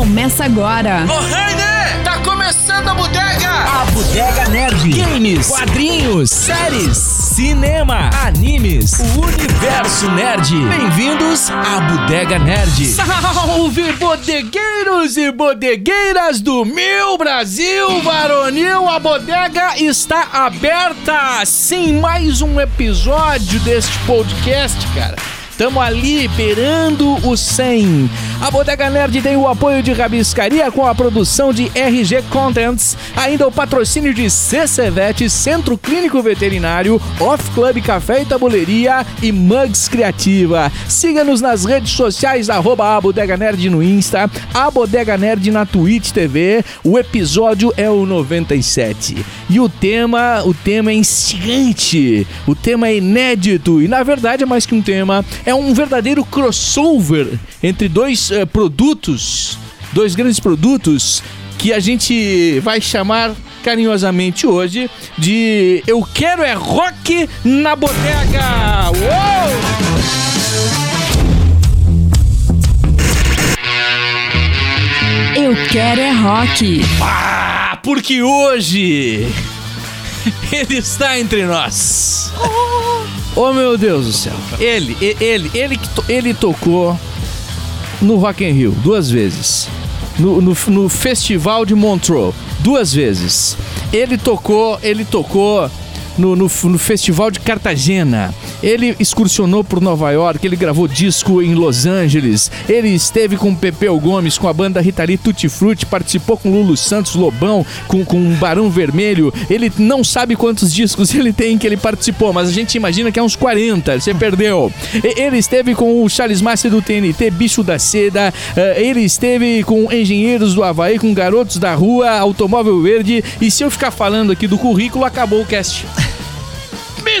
Começa agora. Ô, Rainer! Tá começando a bodega! A Bodega Nerd. Games, quadrinhos, séries, cinema, animes, o universo nerd. Bem-vindos à Bodega Nerd. Salve, bodegueiros e bodegueiras do meu Brasil varonil! A bodega está aberta! Sim, mais um episódio deste podcast, cara. Estamos ali beirando o 100. A Bodega Nerd tem o apoio de Rabiscaria com a produção de RG Contents, ainda o patrocínio de CCVET, Centro Clínico Veterinário, Off Club Café e Tabuleiria e Mugs Criativa. Siga-nos nas redes sociais, arroba a Bodega Nerd no Insta, a Bodega Nerd na Twitch TV. O episódio é o 97. E o tema, o tema é instigante, o tema é inédito e na verdade é mais que um tema, um verdadeiro crossover entre dois eh, produtos, dois grandes produtos que a gente vai chamar carinhosamente hoje de Eu Quero é Rock na Bodega! Uou! Eu quero é rock. Ah, porque hoje ele está entre nós. Oh meu Deus do céu. Ele, ele, ele, ele tocou no Rock in Rio duas vezes. No, no, no Festival de Montreux duas vezes. Ele tocou, ele tocou no, no, no Festival de Cartagena. Ele excursionou por Nova York, ele gravou disco em Los Angeles. Ele esteve com Pepeu Gomes, com a banda Ritari Tutti Frutti, participou com Lulu Santos Lobão, com, com Barão Vermelho. Ele não sabe quantos discos ele tem que ele participou, mas a gente imagina que é uns 40, você perdeu. Ele esteve com o Charles Master do TNT, Bicho da Seda. eh, Ele esteve com Engenheiros do Havaí, com Garotos da Rua, Automóvel Verde. E se eu ficar falando aqui do currículo, acabou o cast.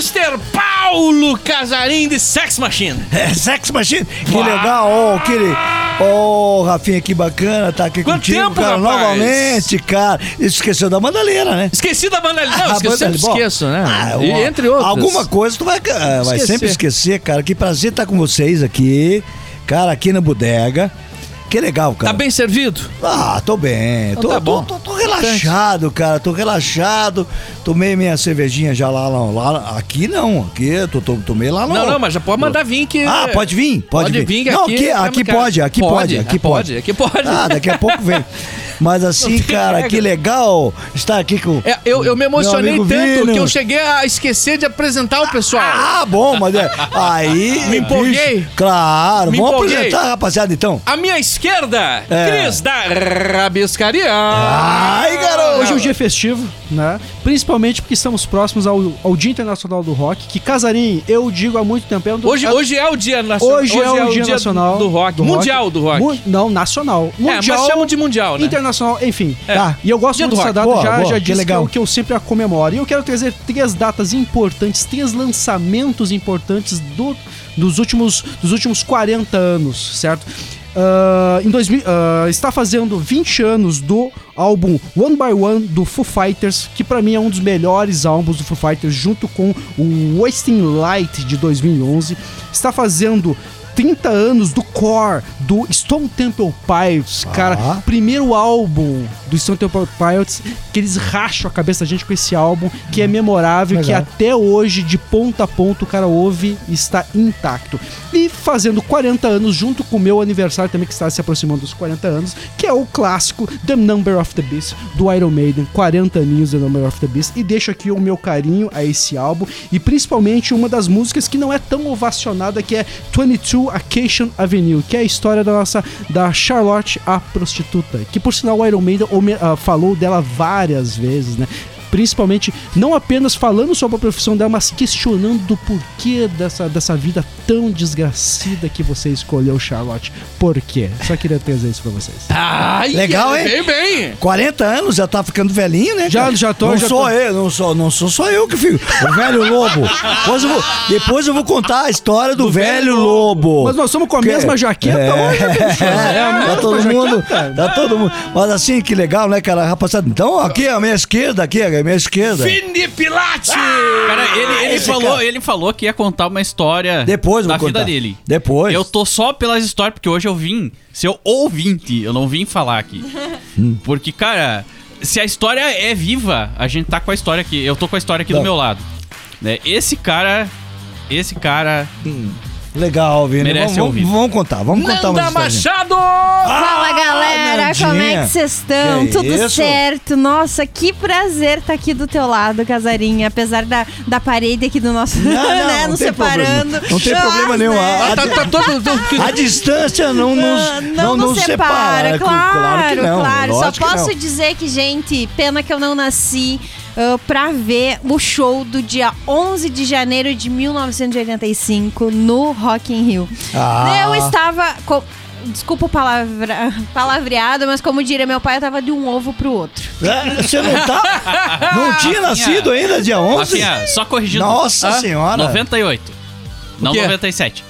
Mr. Paulo Casarim de Sex Machine. É, Sex Machine, que legal, ó, aquele. Ô, Rafinha, que bacana tá aqui Quanto contigo, tempo, cara, rapaz? novamente, cara. Esqueceu da Mandaleira, né? Esqueci da banda ali. Não, Ah, esqueci, eu sempre Bom, esqueço, né? ah, e, entre outras. Alguma coisa tu vai, ah, vai Esquecer. sempre esquecer, cara. Que prazer estar com vocês aqui, cara, aqui na bodega. Que legal, cara. Tá bem servido? Ah, tô bem. Então Tô, tá tô- bom. tô- tô relaxado, cara. Tô relaxado. Tomei minha cervejinha já lá, lá, lá- Aqui não. Aqui eu tô, tô- tomei lá no. Não, não, mas já pode mandar vir que. Ah, pode vir? Pode, Pode vir, que Não, aqui aqui, pode, aqui Pode, aqui ah, pode. aqui pode. Ah, daqui a pouco vem. Mas assim, cara, regra. que legal estar aqui com. É, eu, eu me emocionei tanto Vino. que eu cheguei a esquecer de apresentar o pessoal. Ah, bom, mas é. Aí. Me empolguei. bicho, claro, Me vamos empolguei. apresentar, rapaziada, então. À minha esquerda, É. Cris da Rabiscaria. Ai, garoto. Hoje é um dia festivo, né? Principalmente porque estamos próximos ao, ao Dia Internacional do Rock, que Casarim, eu digo há muito tempo. É um do- Hoje, é- hoje é o dia nacional. hoje é o Dia Nacional do rock. mundial do rock. Mu- não, nacional. É, Mundial. mas chamam de mundial, né? Internacional, enfim. É. Tá. E eu gosto Dia muito do dessa rock. data, Boa, já, boa, já que disse que legal. eu, que eu sempre a comemoro. E eu quero trazer três datas importantes, três lançamentos importantes do, dos, últimos, dos últimos 40 anos, certo? Ah, em 2000, ah, está fazendo 20 anos do álbum One by One do Foo Fighters, que pra mim é um dos melhores álbuns do Foo Fighters, junto com o Wasting Light de 2011. Está fazendo 30 anos do Core, do Stone Temple Pilots, cara. Ah. Primeiro álbum do Stone Temple Pilots, que eles racham a cabeça da gente com esse álbum, que é memorável, que Legal. até hoje, de ponta a ponta, o cara ouve e está intacto. E fazendo 40 anos, junto com o meu aniversário também, que está se aproximando dos 40 anos, que é o clássico The Number of the Beast, do Iron Maiden, 40 aninhos The Number of the Beast. E deixo aqui o meu carinho a esse álbum, e principalmente uma das músicas que não é tão ovacionada, que é 22 Acacia Avenue, que é a história da nossa, da Charlotte, a prostituta, que por sinal o Iron Maiden ah, falou dela várias vezes, né? Principalmente, não apenas falando sobre a profissão dela, mas questionando do porquê dessa, dessa vida tão desgracida que você escolheu, Charlotte. Por quê? Só queria trazer isso pra vocês. Ai, Legal, hein? Bem, bem. 40 anos, já tá ficando velhinho, né? Já- cara? já tô, Não já sou tô. eu, não sou, não sou só eu que fico. O velho lobo. Depois eu vou, depois eu vou contar a história do, velho lobo. Mas nós somos com a Que- mesma jaqueta É. hoje, bicho. É a tá mesma todo mundo, jaqueta. tá todo mundo. Mas assim, que legal, né, cara, rapaziada? Então, aqui à minha esquerda, aqui, é minha esquerda. Vini Pilate! Cara, ele, ele, falou, cara. ele falou que ia contar uma história Depois da vida dele. Depois. Eu tô só pelas histórias, porque hoje eu vim ser ouvinte, eu não vim falar aqui. Hum. Porque, cara, se a história é viva, a gente tá com a história aqui. Eu tô com a história aqui Não. do meu lado. Né? Esse cara. Esse cara. Legal, Vini. Merece vamos, ouvir. vamos, contar, vamos contar Nanda uma história. Machado! Fala galera, Nandinha. como é que vocês estão? Que Tudo isso? certo? Nossa, que prazer estar aqui do teu lado, Casarinha. Apesar da, da parede aqui do nosso. Não, não, né, não nos tem separando. problema. Não tem problema nenhum. né? A- Ah, tá, tá todo. A distância não nos, Ah, não, nos separa. claro, claro que não. claro. Só posso não. dizer que, gente, pena que eu não nasci ah, pra ver o show do dia 11 de janeiro de 1985 no Rock in Rio. Ah. Eu estava... co- Desculpa o palavra, palavreado, mas como diria meu pai, eu tava de um ovo pro outro. É, Você não tá. Não tinha nascido ainda, dia 11? Rafinha, só corrigindo. Nossa Ah, senhora. 98. Não quê? 97.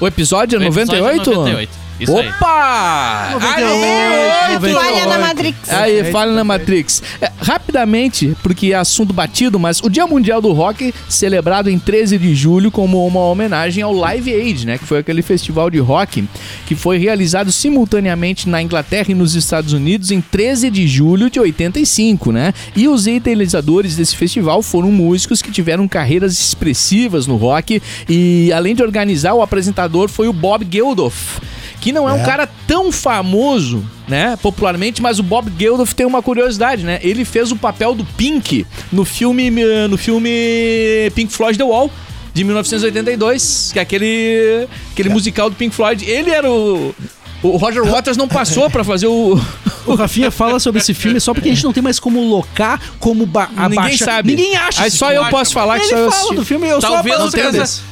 O episódio é O episódio 98? é 98. Isso aí. Opa! 98, Aí, 98. Falha na Matrix. Aí, falha na Matrix. É, rapidamente, porque é assunto batido, mas o Dia Mundial do Rock, celebrado em 13 de julho como uma homenagem ao Live Aid, né? Que foi aquele festival de rock que foi realizado simultaneamente na Inglaterra e nos Estados Unidos em 13 de julho de 85, né? E os idealizadores desse festival foram músicos que tiveram carreiras expressivas no rock e, além de organizar, o apresentador foi o Bob Geldof que não é, um É. cara tão famoso, né, popularmente, mas o Bob Geldof tem uma curiosidade, né? Ele fez o papel do Pink no filme eh, no filme Pink Floyd The Wall de 1982, que é aquele aquele musical do Pink Floyd. Ele era o o Roger Waters não passou pra fazer o O Rafinha fala sobre esse filme só porque a gente não tem mais como locar, como ba Ninguém abaixar. sabe. Ninguém acha Aí só eu posso falar que Ele só eu fala assisti. do filme, eu Talvez sou o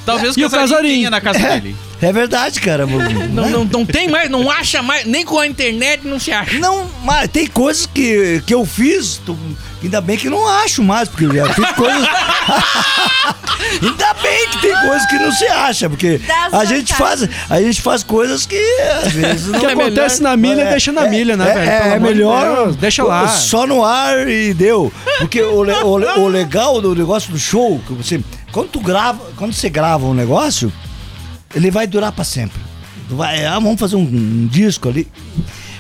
talvez E o tenha na casa dele. É verdade, cara. Não, não, não tem mais, não acha mais, nem com a internet não se acha. Não, mas tem coisas que, que eu fiz, tu- ainda bem que não acho mais, porque eu já fiz coisas. ainda bem que tem coisas que não se acha, porque Das a gente, faz, a gente faz coisas que às vezes não O que acontece na milha, deixa na milha, né, é, velho? É, é melhor. Deus, deixa lá. Só no ar e deu. Porque o, o, o legal do negócio do show, que você, quando tu grava, quando você grava um negócio, ele vai durar pra sempre. Vai, ah, vamos fazer um, um disco ali.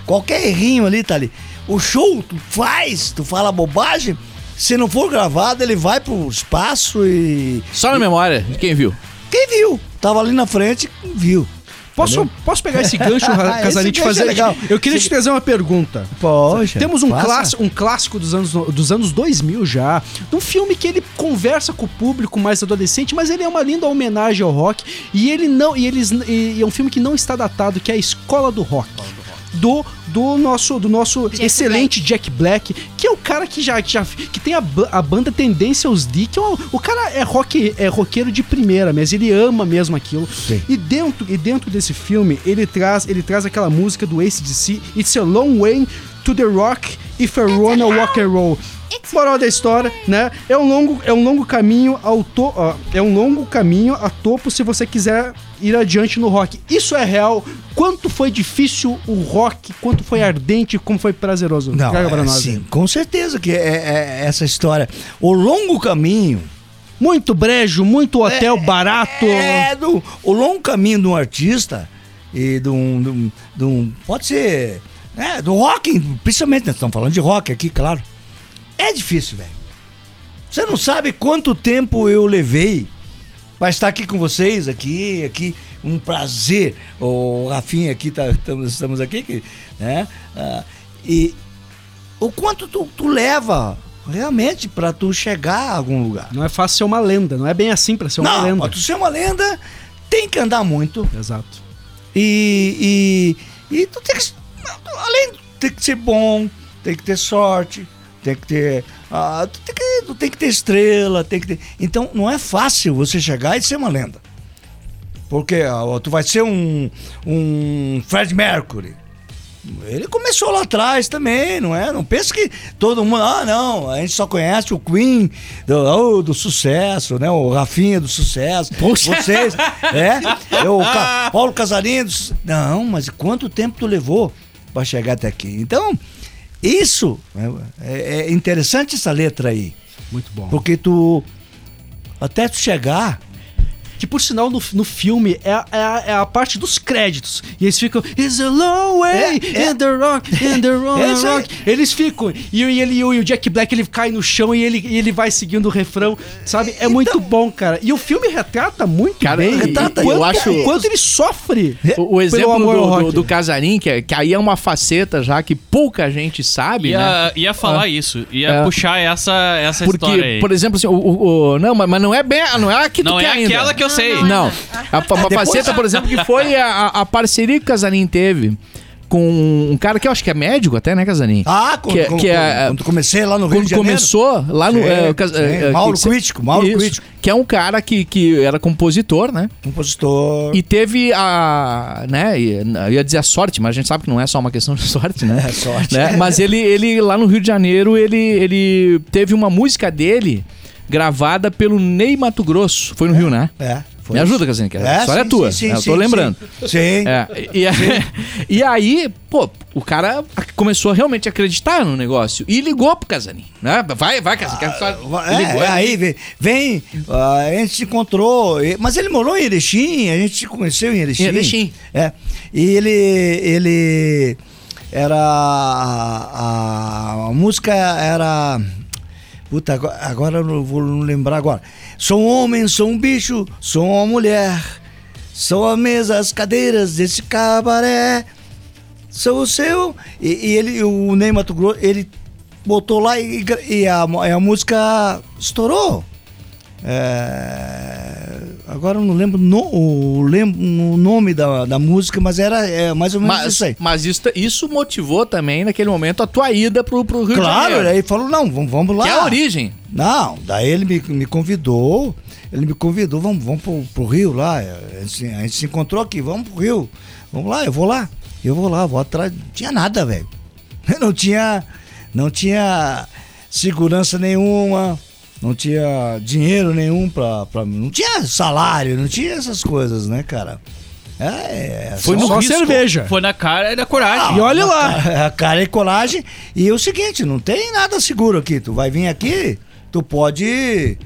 Qualquer errinho ali tá ali. O show, tu faz, tu fala bobagem. Se não for gravado, ele vai pro espaço e. Só na memória de quem viu. Quem viu? Tava ali na frente, viu. Posso, posso pegar esse gancho, e te é fazer? legal. Eu queria te trazer uma pergunta. Poxa. Temos um, clássico, um clássico dos anos, dos anos 2000 já, de um filme que ele conversa com o público mais adolescente, mas ele é uma linda homenagem ao rock e ele não e eles e é um filme que não está datado, que é a Escola do Rock. Do, do nosso do nosso excelente Jack Black, que é o cara que já, que já que tem a, a banda Tendência aos D, que é um- o cara é rock é roqueiro de primeira, mas ele ama mesmo aquilo. Sim. E dentro e dentro desse filme, ele traz ele traz aquela música do ACDC, It's a Long Way to the Rock if I wanna rock and roll. Moral da história, né? É um longo, é um longo caminho ao to, ó, é um longo caminho a topo se você quiser ir adiante no rock. Isso é real. Quanto foi difícil o rock, quanto foi ardente, como foi prazeroso. Não, Traga pra é, nós sim, com certeza que é, é essa história. O longo caminho Muito brejo, muito hotel barato. É, do, o longo caminho de um artista e de um. De um, de um- pode ser. Né, do rock, principalmente, nós estamos falando de rock aqui, claro. É difícil, velho. Você não sabe quanto tempo eu levei para estar aqui com vocês, aqui, aqui. Um prazer. O Rafinha aqui, tá, estamos, estamos aqui, que, né? ah, e o quanto tu, tu leva realmente para tu chegar a algum lugar. Não é fácil ser uma lenda, não é bem assim pra ser uma Não, lenda. pra tu ser uma lenda, tem que andar muito. Exato. E, e, e tu tem que. Além ter que ser bom, tem que ter sorte, tem que ter. ah, tem que, tem que ter estrela, tem que ter. Então não é fácil você chegar e ser uma lenda. Porque ah, tu vai ser um, um Fred Mercury. Ele começou lá atrás também, não é? Não pensa que todo mundo. Ah, não, a gente só conhece o Queen do, oh, do sucesso, né? O Rafinha do sucesso. Vocês. É? O Ca- Paulo Casarinho. do Não, mas quanto tempo tu levou pra chegar até aqui? Então, Isso é, é interessante essa letra aí. Muito bom. Porque tu. Até tu chegar. Que por sinal no, no filme é, a- é, é a parte dos créditos. E eles ficam. It's a long way É, é. in the rock, in the rock, É rock. Eles ficam. E, o- e ele, e o Jack Black ele cai no chão e ele, e ele vai seguindo o refrão. Sabe? É muito bom, cara. E o filme retrata muito Cara, bem. retrata, quanto, eu acho- o quanto ele sofre. O, o exemplo do, rock. do, do Casarim, que, é- que aí é uma faceta já que pouca gente sabe, né? Ia, ia falar isso, ia É. puxar essa, essa Porque, história aí. por exemplo, assim, o, o- o- não, mas, mas não é bem, não é a que tu Não é quer ainda. aquela que eu sei. Não, a, faceta, por exemplo, que foi a, a- a parceria que o Casarim teve com um cara que eu acho que é médico até, né, Casarim? Ah, quando, Que é- quando, que é- quando comecei lá no Rio Quando de Janeiro. começou lá no. Sim, é, sim. é, é, Mauro que- Crítico, Mauro Isso, Crítico. Que é um cara que, que era compositor, né? Compositor. E teve a. né? Eu ia dizer a sorte, mas a gente sabe que não é só uma questão de sorte, né? É sorte. Né? Mas ele, ele, lá no Rio de Janeiro, ele, ele teve uma música dele gravada pelo Ney Mato Grosso. Foi no Rio, né? É. foi Me ajuda, Casinha, que a história é sim, tua. sim, né? Eu sim, tô sim, lembrando. Sim. Sim. É, e, e aí, pô, o cara começou a realmente acreditar no negócio e ligou pro Casarim, né? Vai, vai, Casarim. que a história- É, ligou, é, aí vem, vem, ah, a gente se encontrou, mas ele morou em Erechim, a gente se conheceu em Erechim. Em Erechim. É, e ele, ele era, a, a música era, puta, agora, eu não vou lembrar agora. Sou um homem, sou um bicho, sou uma mulher, sou a mesa, as cadeiras desse cabaré. Sou o seu. E, e ele, o Ney Mato Grosso, ele botou lá e, e a, e a música estourou. É, agora eu não lembro, no, o, lembro o nome da, da música, mas era é, mais ou menos Mas, isso aí. mas isso, isso motivou também, naquele momento, a tua ida pro, pro Rio de Claro, Janeiro. aí falou, não, vamos, vamos lá. Que é a origem. Não, daí ele me, me convidou, ele me convidou, vamos, vamos pro, pro Rio lá, a gente, a gente se encontrou aqui, vamos pro Rio, vamos lá, eu vou lá, eu vou lá, vou atrás, não tinha nada, velho, não tinha, não tinha segurança nenhuma, não tinha dinheiro nenhum pra, pra não tinha salário, não tinha essas coisas, né, cara? É, é Foi só- no risco. cerveja. Foi na cara e na coragem. E olha lá. a cara e colagem. E é o seguinte, não tem nada seguro aqui. Tu vai vir aqui, tu pode.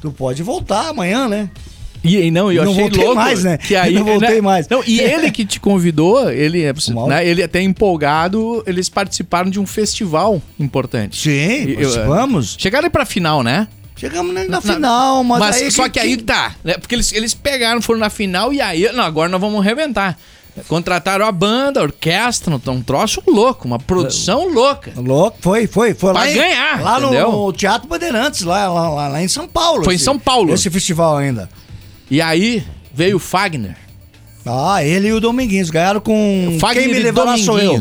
Tu pode voltar amanhã, né? E, e não, eu Não achei voltei louco mais, né? Que aí, Não voltei mais. Não, e ele que te convidou, ele, é, né, ele até empolgado, eles participaram de um festival importante. Sim, E- eu- é, vamos. Chegaram aí pra final, né? Chegamos na, na final, mas, Mas aí só que, aí tá, né? Porque eles, eles pegaram, foram na final e aí, não, agora nós vamos reventar. Contrataram a banda, a orquestra, um, um troço louco, uma produção louca. Louco, foi, foi, foi Pra lá em- ganhar, lá no, entendeu? no Teatro Bandeirantes, lá, lá, lá- lá em São Paulo. Foi em esse- São Paulo. Esse festival ainda. E aí veio o Fagner. Ah, ele e o Dominguinhos ganharam com Fagner Quem Me e Levará Sou Eu.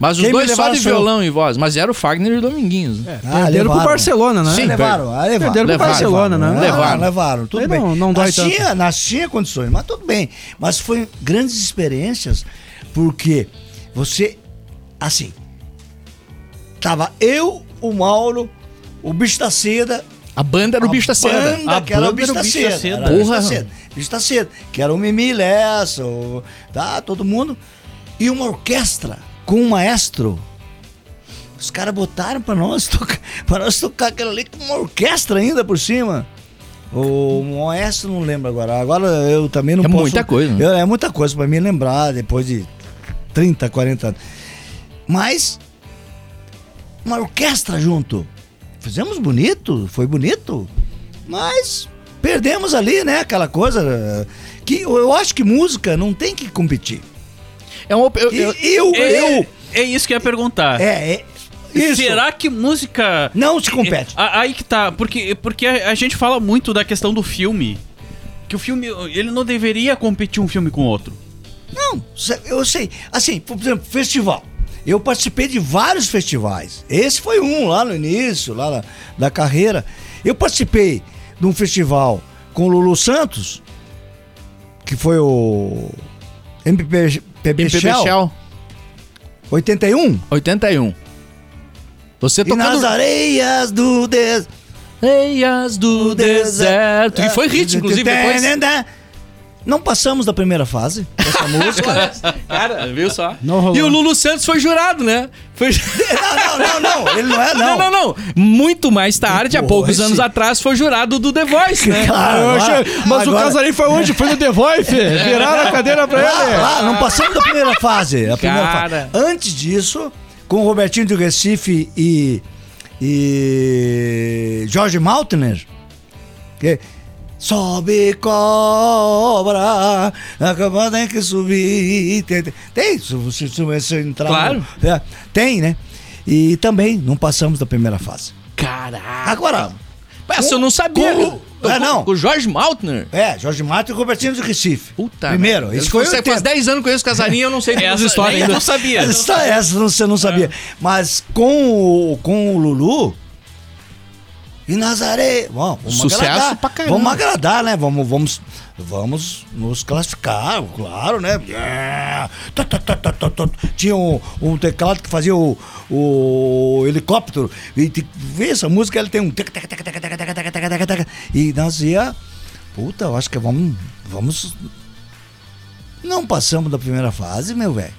Mas os Quem dois só de violão e voz. Mas era o Fagner e o Dominguinhos. né? Ah, Perderam pro Barcelona, né? Sim, levaram. Ah, levaram. Perderam pro Levaram, Barcelona, né? Levaram, Levaram. levaram, tudo Aí bem. não- não dói nós tanto. Tinha, nós tinha condições, mas tudo bem. Mas foi grandes experiências, porque você, assim, tava eu, o Mauro, o Bicho da Seda, A banda era o bicho da seda. banda A que era o banda era o Bicho da Seda. Seda. Porra. Seda. Bicho da Seda, que era o Mimi Lessa, o, tá, todo mundo. E uma orquestra com um maestro. Os caras botaram pra nós tocar, para nós tocar aquilo ali com uma orquestra ainda por cima. O maestro não lembro agora. Agora eu também não É posso. muita coisa, né? Eu- é muita coisa pra mim lembrar depois de 30, 40 anos. Mas uma orquestra junto. Fizemos bonito, foi bonito. Mas perdemos ali, né? Aquela coisa eh, que eu acho que música não tem que competir. É op- eu, eu- eu, É, eu, é isso que eu ia perguntar. é, é isso. Será que música. Não se compete. A- Aí que tá, porque, porque a, a gente fala muito da questão do filme. Que o filme, ele não deveria competir um filme com outro. Não, eu sei. Assim, por exemplo, festival. Eu participei de vários festivais. Esse foi um lá no início, lá da, da carreira. Eu participei de um festival com o Lulu Santos, que foi o MPB, PB MPB Shell, Shell, 81. 81. Você E nas tocando areias do deserto. Eias do deserto. E foi hit, inclusive, depois. Não passamos da primeira fase dessa música. Cara, viu só? Não rolou. E o Lulu Santos foi jurado, né? Foi... não, não, não, não. Ele não é, Não, não. não, não. Muito mais tarde, há poucos anos atrás, foi jurado do The Voice, né? Claro, Eu agora- achei- mas o casarinho foi onde? Foi no The Voice? Viraram a cadeira pra Lá, ele. lá, não passamos da primeira fase. A primeira Cara. fase. Antes disso, com o Robertinho do Recife e, e Jorge Maltner, que sobe cobra, a cama tem que subir. Tem, tem, tem se você entrar. Claro. é, tem, né? E também não passamos da primeira fase. Caraca. Agora, Essa eu não sabia. com- é, não. Com o Jorge Maltner. é, Jorge Maltner e Robertinho do Recife. Puta. Primeiro, merda. isso foi Você faz tempo. 10 anos que eu conheço Casarinho, eu não sei Essa nem ainda. eu sabia. Essa, essa você não sabia. Mas com o, com o Lulu e Nazaré. Bom, vamos Sucesso agradar. pra caramba. Vamos agradar, né? Vamos, vamos, vamos nos classificar, claro, né? Yeah. Tinha um, um, teclado que fazia o, o helicóptero. E vê, essa música ela tem um. E nós ia. Puta, eu acho que vamos. Vamos. Não passamos da primeira fase, meu velho.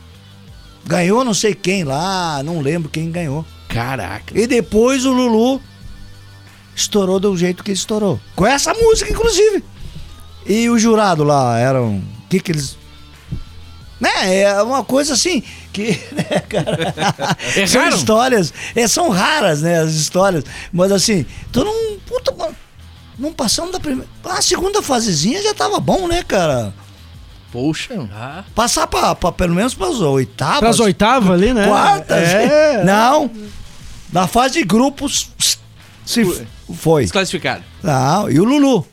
Ganhou não sei quem lá, não lembro quem ganhou. Caraca. E depois o Lulu estourou do jeito que estourou. Com essa música, inclusive. E o jurado lá eram. O que que eles. Né, é uma coisa assim que, né, cara? são histórias, é, são raras, né, as histórias. Mas assim, tu não. Puta, não passamos da primeira. A segunda fasezinha já tava bom, né, cara? Poxa. Passar pra, pra pelo menos pras oitavas. Pras oitavas ali, né? Quartas? É. Não. Na fase de grupos se foi. Desclassificado. Não, e o Lulu?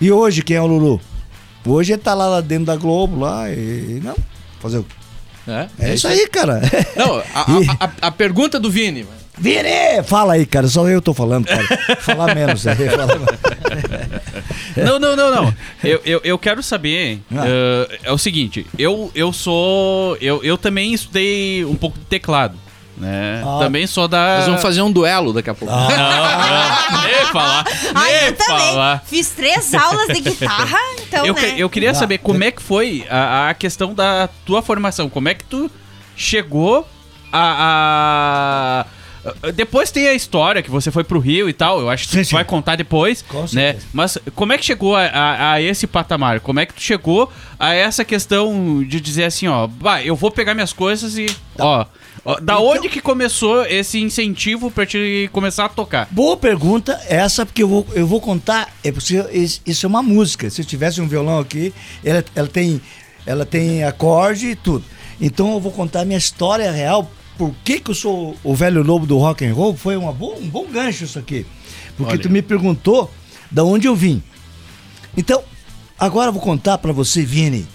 E hoje quem é o Lulu? Hoje ele tá lá, dentro da Globo lá e. Não. Fazer o. É, É isso aí, cara. Não, a, a- a- a pergunta do Vini. Vini! Fala aí, cara. Só eu tô falando, cara. Falar menos. mais. Não, não, não, não. Eu, eu, eu quero saber. Ah. eh, é o seguinte, eu, eu sou. Eu, eu também estudei um pouco de teclado. Né? Ah. Também sou da. Nós vamos fazer um duelo daqui a pouco. Não, não, nem falar. Ah, nem eu também. falar. Fiz três aulas de guitarra, então, Eu, né? que- eu queria saber como é que foi a, a questão da tua formação. Como é que tu chegou a. a- Depois tem a história que você foi pro Rio e tal. Eu acho que Sim, sim. vai contar depois. Com né? certeza. Mas como é que chegou a, a- a esse patamar? Como é que tu chegou a essa questão de dizer assim, ó, vai, eu vou pegar minhas coisas e. Ó, ó, da Então- onde que começou esse incentivo pra te começar a tocar? Boa pergunta essa, porque eu vou, eu vou contar. É porque isso isso é uma música. Se eu tivesse um violão aqui, ela, ela, tem, ela tem acorde e tudo. Então eu vou contar a minha história real. Por que, que eu sou o velho lobo do rock and roll? Foi uma um bom gancho isso aqui. Porque Olha. tu me perguntou da onde eu vim. Então, agora eu vou contar pra você, Vini,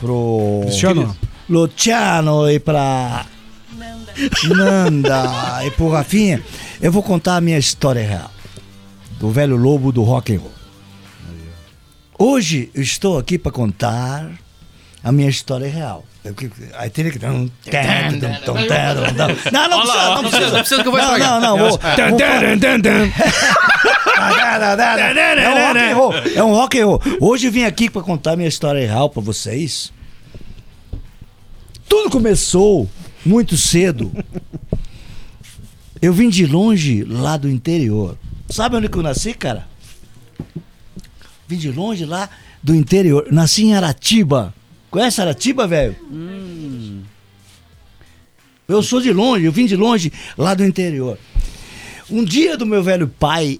pro Cristiano. Luciano e pra Nanda e pro Rafinha, eu vou contar a minha história real. Do velho lobo do rock and roll. Hoje eu estou aqui para contar a minha história real. Aí teria que. Não, não precisa, não precisa. Não precisa que eu vou Não, estragar. não, não. Vou é um rock and roll. É um rock and roll. Hoje eu vim aqui para contar minha história real para vocês. Tudo começou muito cedo. Eu vim de longe, lá do interior. Sabe onde que eu nasci, cara? Vim de longe, lá do interior. Nasci em Aratiba. Conhece Aratiba, velho? Eu sou de longe, eu vim de longe, lá do interior. Um dia do meu velho pai,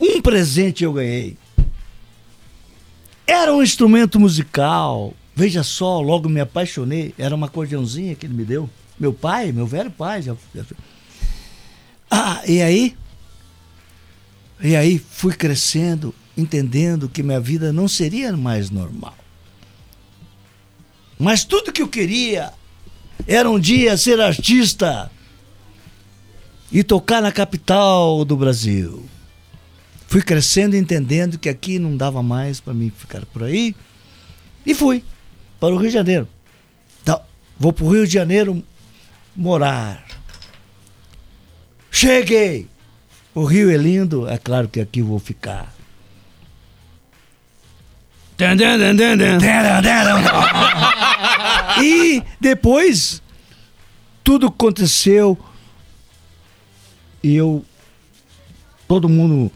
um presente eu ganhei. Era um instrumento musical. Veja só, logo me apaixonei. Era uma acordeãozinha que ele me deu. Meu pai, meu velho pai. Já- Ah, e aí? E aí fui crescendo, entendendo que minha vida não seria mais normal. Mas tudo que eu queria era um dia ser artista e tocar na capital do Brasil. Fui crescendo e entendendo que aqui não dava mais para mim ficar por aí e fui para o Rio de Janeiro. Então, vou para o Rio de Janeiro morar. Cheguei! O Rio é lindo, é claro que aqui vou ficar. E depois tudo aconteceu e eu todo mundo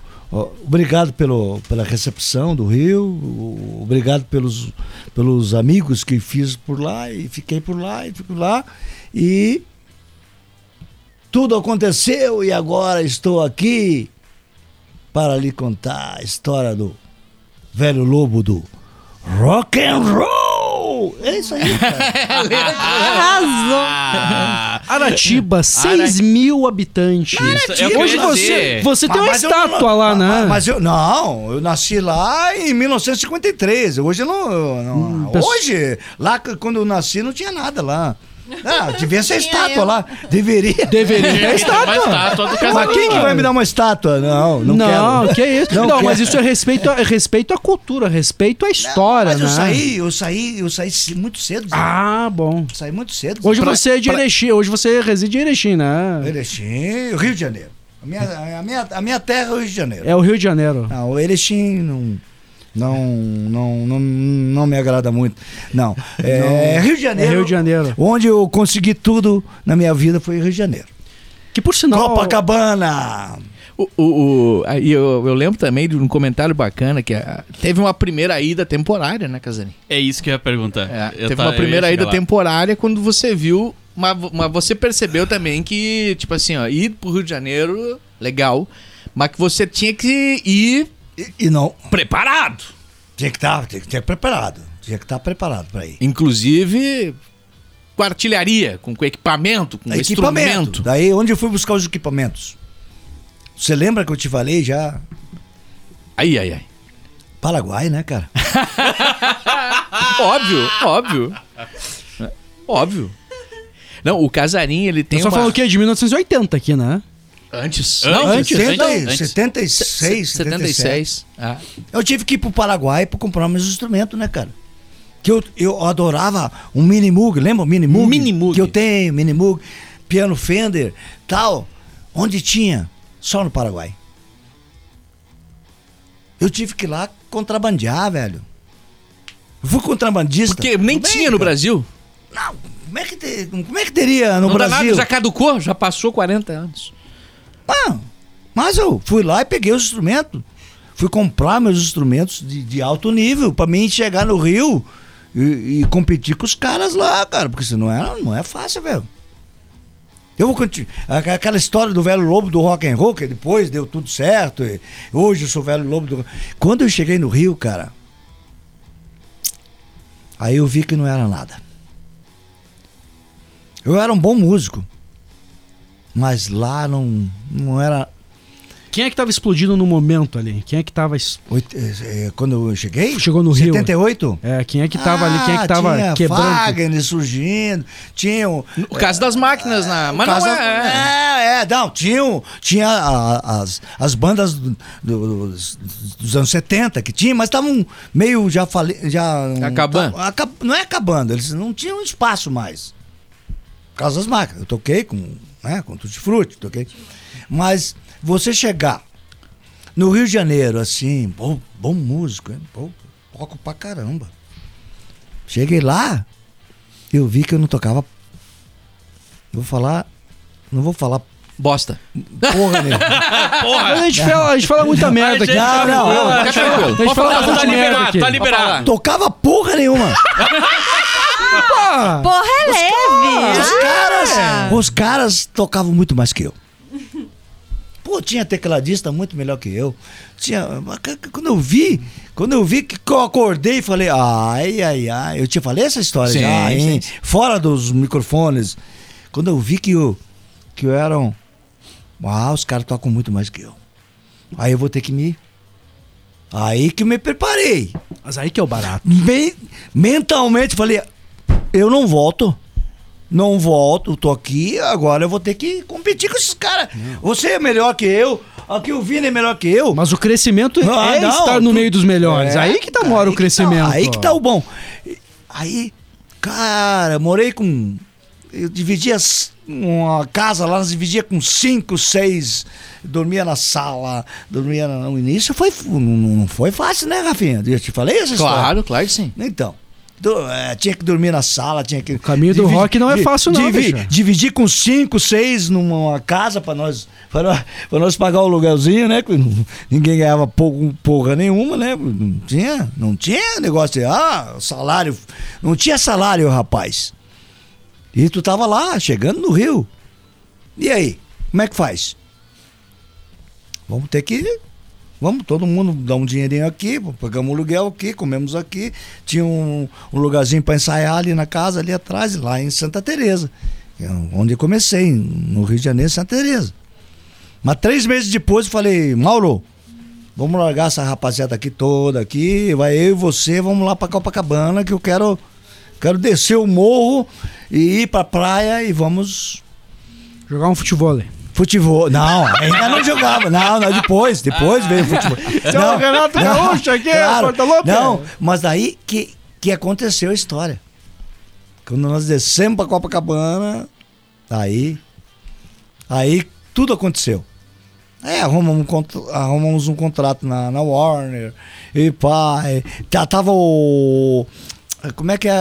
obrigado pelo, pela recepção do Rio, obrigado pelos, pelos amigos que fiz por lá e fiquei por lá e fico lá e tudo aconteceu e agora estou aqui para lhe contar a história do velho lobo do rock and roll. É isso aí, cara. Arrasou. Aratiba, 6 mil habitantes. Eu Hoje você, você tem uma estátua lá, mas- né? Mas eu não, eu nasci lá em 1953. Hoje eu não. eu não- Hum, hoje, lá quando eu nasci, não tinha nada lá. Ah, devia ser estátua lá. Deveria. Deveria ter Uma estátua. estátua do Mas casamento. quem que vai me dar uma estátua? Não, não, Não, quero. que isso. Não Não, mas isso é respeito, a, é respeito à cultura, respeito à história, Mas né? eu saí, eu saí, eu saí muito cedo. Zé. Ah, bom. Saí muito cedo. Hoje Pra- você é de pra- Erechim, hoje você reside em Erechim, né? Erechim, Rio de Janeiro. A minha, a, minha, a minha terra é o Rio de Janeiro. É o Rio de Janeiro. Não, o Erechim não, não, não, não, não me agrada muito. Não. É, Rio de É Janeiro. Rio de Janeiro. Onde eu consegui tudo na minha vida foi Rio de Janeiro. Que por sinal. Copacabana. O, o, o- aí eu, eu lembro também de um comentário bacana que ah, teve uma primeira ida temporária, né, Casarim? É isso que eu ia perguntar. É, Eu teve tá- uma primeira ida lá. temporária quando você viu, mas, mas você percebeu também que, tipo assim, ó, ir pro Rio de Janeiro, legal, mas que você tinha que ir E, e não. preparado. Tinha que estar tinha que estar preparado. Tinha que estar preparado para ir. Inclusive com artilharia, com, com equipamento, com Equipamento. instrumento. Daí onde eu fui buscar os equipamentos? Você lembra que eu te falei já? Aí, aí, aí. Paraguai, né, cara? Óbvio, óbvio. Óbvio. Não, o Casarim, ele tem Eu só uma... falando o quê? De 1980 aqui, né? Antes. Antes, Não, antes, 70, antes. 76, 77. 76. Ah. Eu tive que ir pro Paraguai para comprar meus instrumentos, né, cara? Que eu, eu adorava um mini Moog, lembra o mini Moog? Mini Moog. Que eu tenho, mini Moog, piano Fender, tal. Onde tinha? Só no Paraguai. Eu tive que ir lá contrabandear, velho. Eu fui contrabandista. Porque nem bem, tinha no cara. Brasil. Não, como é que, te- como é que teria no Não Brasil? nada, já caducou, já passou 40 anos. Ah, mas eu fui lá e peguei os instrumentos. Fui comprar meus instrumentos de, de alto nível para mim chegar no Rio e, e competir com os caras lá, cara. Porque senão é, não é fácil, velho. Eu vou continuar. Aquela história do velho lobo do rock and roll, que depois deu tudo certo. hoje eu sou velho lobo do. Quando eu cheguei no Rio, cara. Aí eu vi que não era nada. Eu era um bom músico. Mas lá não, não era. Quem é que tava explodindo no momento ali? Quem é que tava. es- Oito- eh, eh, Quando eu cheguei? Chegou no Rio. 78? É, quem é que tava ali? Quem é que Ah, tava tinha quebrando? Wagner surgindo, tinha o... O caso das máquinas, na... mas não é. é, é, não, tinha, tinha a- as, as bandas do- do- dos, dos anos 70 que tinha, mas estavam meio já fale, já Acabando. tá- aca- não é acabando, eles não tinham espaço mais. Por causa das máquinas. Eu toquei com, né, com Tutti Frutti, toquei. Mas você chegar no Rio de Janeiro, assim, bom, bom músico, hein? Pô, toco pra caramba. Cheguei lá, eu vi que eu não tocava. Vou falar. Não vou falar Bosta. porra nenhuma. Mas a, gente fala, a gente fala muita merda aqui. Não, não, tranquilo. A gente fala falar, bastante Tá merda liberado, aqui. tá liberado. Tocava porra nenhuma. Ah, Porra, é leve. Os Ah. caras, os caras tocavam muito mais que eu. Pô, tinha tecladista muito melhor que eu. Tinha, quando eu vi, quando eu vi que eu acordei e falei, ai, ai, ai, eu te falei essa história Sim, já, hein? sim. Fora dos microfones. Quando eu vi que eu, que eu era um, ah, os caras tocam muito mais que eu. Aí eu vou ter que me, aí que eu me preparei. mas aí que é o barato. Men- mentalmente falei, eu não volto. Não volto, tô aqui, agora eu vou ter que competir com esses caras. Você é melhor que eu, aqui o Vini é melhor que eu. Mas o crescimento Ah, é não, estar no tu- meio dos melhores. É, aí que tá mora o que crescimento. tá- aí que tá o bom. Aí, cara, morei com. eu dividia uma casa lá, nós dividia com cinco, seis, dormia na sala, dormia no início. Foi, não, não foi fácil, né, Rafinha? Eu te falei essa história. Claro, claro que sim. Então, do- é, tinha que dormir na sala, tinha que. O caminho do rock não é fácil não, bicho. Dividir com cinco, seis numa casa pra nós, pra nós, pra nós pagar o lugarzinho, né? Ninguém ganhava pouco, porra nenhuma, né? Não tinha, não tinha negócio de, ah, salário. Não tinha salário, rapaz. E tu tava lá, chegando no Rio. E aí, como é que faz? Vamos ter que Vamos, todo mundo dá um dinheirinho aqui, pagamos um aluguel aqui, comemos aqui. Tinha um, um lugarzinho para ensaiar ali na casa, ali atrás, lá em Santa Teresa onde eu comecei, no Rio de Janeiro, Santa Teresa Mas três meses depois eu falei, Mauro, vamos largar essa rapaziada aqui toda aqui, vai eu e você, vamos lá para Copacabana, que eu quero, quero descer o morro e ir pra praia e vamos Jogar um futebol. Futebol. Não, ainda não jogava. Não, não, depois. Depois veio o futebol. Seu é Renato Gaúcho aqui, Portaluppi. Não, mas daí que, que aconteceu a história. Quando nós descemos pra Copacabana, aí. Aí tudo aconteceu. É, arrumamos um, arrumamos um contrato na, na Warner. E pá. e tá- tava o. Como é que é,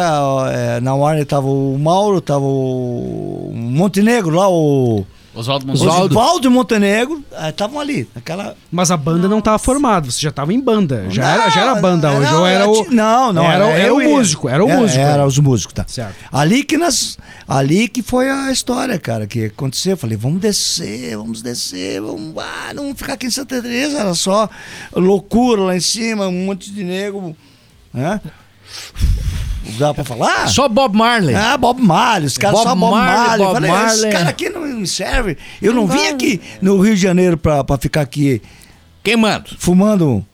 é, Na Warner tava o Mauro, tava o Montenegro lá, o. Oswaldo Montenegro. Oswaldo e Montenegro estavam ali, naquela. Mas a banda não tava formada, você já tava em banda. Já, era, já era Não, banda hoje, não, ou era o. Não, não, era, era o eu e- músico, era o era, músico. Era os músicos, tá. Certo. Ali que nós. Ali que foi a história, cara, que aconteceu. Eu falei, vamos descer, vamos descer, vamos. Ah, não vamos ficar aqui em Santa Teresa, era só loucura lá em cima, um monte de nego. Né? Dá pra falar? Só Bob Marley. Ah, Bob Marley, os caras Bob só Bob Marley, Marley. Bob Falei, Marley. Esse cara aqui não me serve. Eu não vim aqui no Rio de Janeiro pra, pra ficar aqui Queimando. fumando,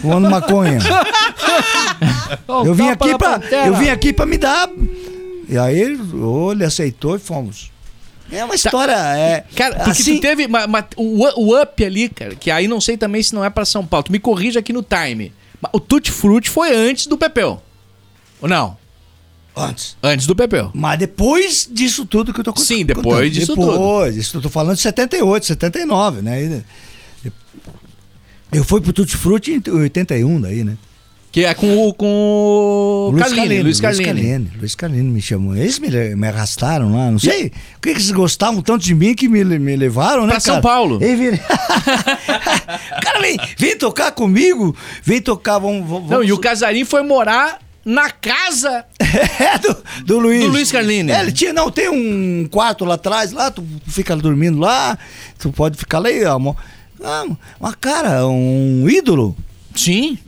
fumando maconha. eu vim aqui pra, eu vim aqui para me dar. E aí ele, aceitou e fomos. É uma história, é. Cara, porque assim, tu teve ma- ma- o, o up ali, cara, que aí não sei também se não é pra São Paulo. Tu me corrija aqui no time. Mas O Tutti Frutti foi antes do Pepeu. Ou não? antes. Antes do Pepeu. Mas depois disso tudo que eu tô contando. Sim, depois disso depois, Isso eu tô falando de 78, 79, né? Eu fui pro Tutti Frutti em 81 daí, né? Que é com o, com o Luiz Carlini, Carlini, Luiz Carlini. Carlini. Luiz Carlini me chamou. Eles me, me arrastaram lá, não sei. O que, eles gostavam tanto de mim que me, me levaram, né? Pra São? Paulo. E vem... o cara vem, vem tocar comigo, vem tocar, vamos. vamos Não, e o Casarim foi morar na casa. é, do, do Luiz. Do Luiz Carlini. É, ele tinha, não, tem um quarto lá atrás, lá, tu fica dormindo lá, tu pode ficar lá e, amor. Ah, uma cara, um ídolo. Sim.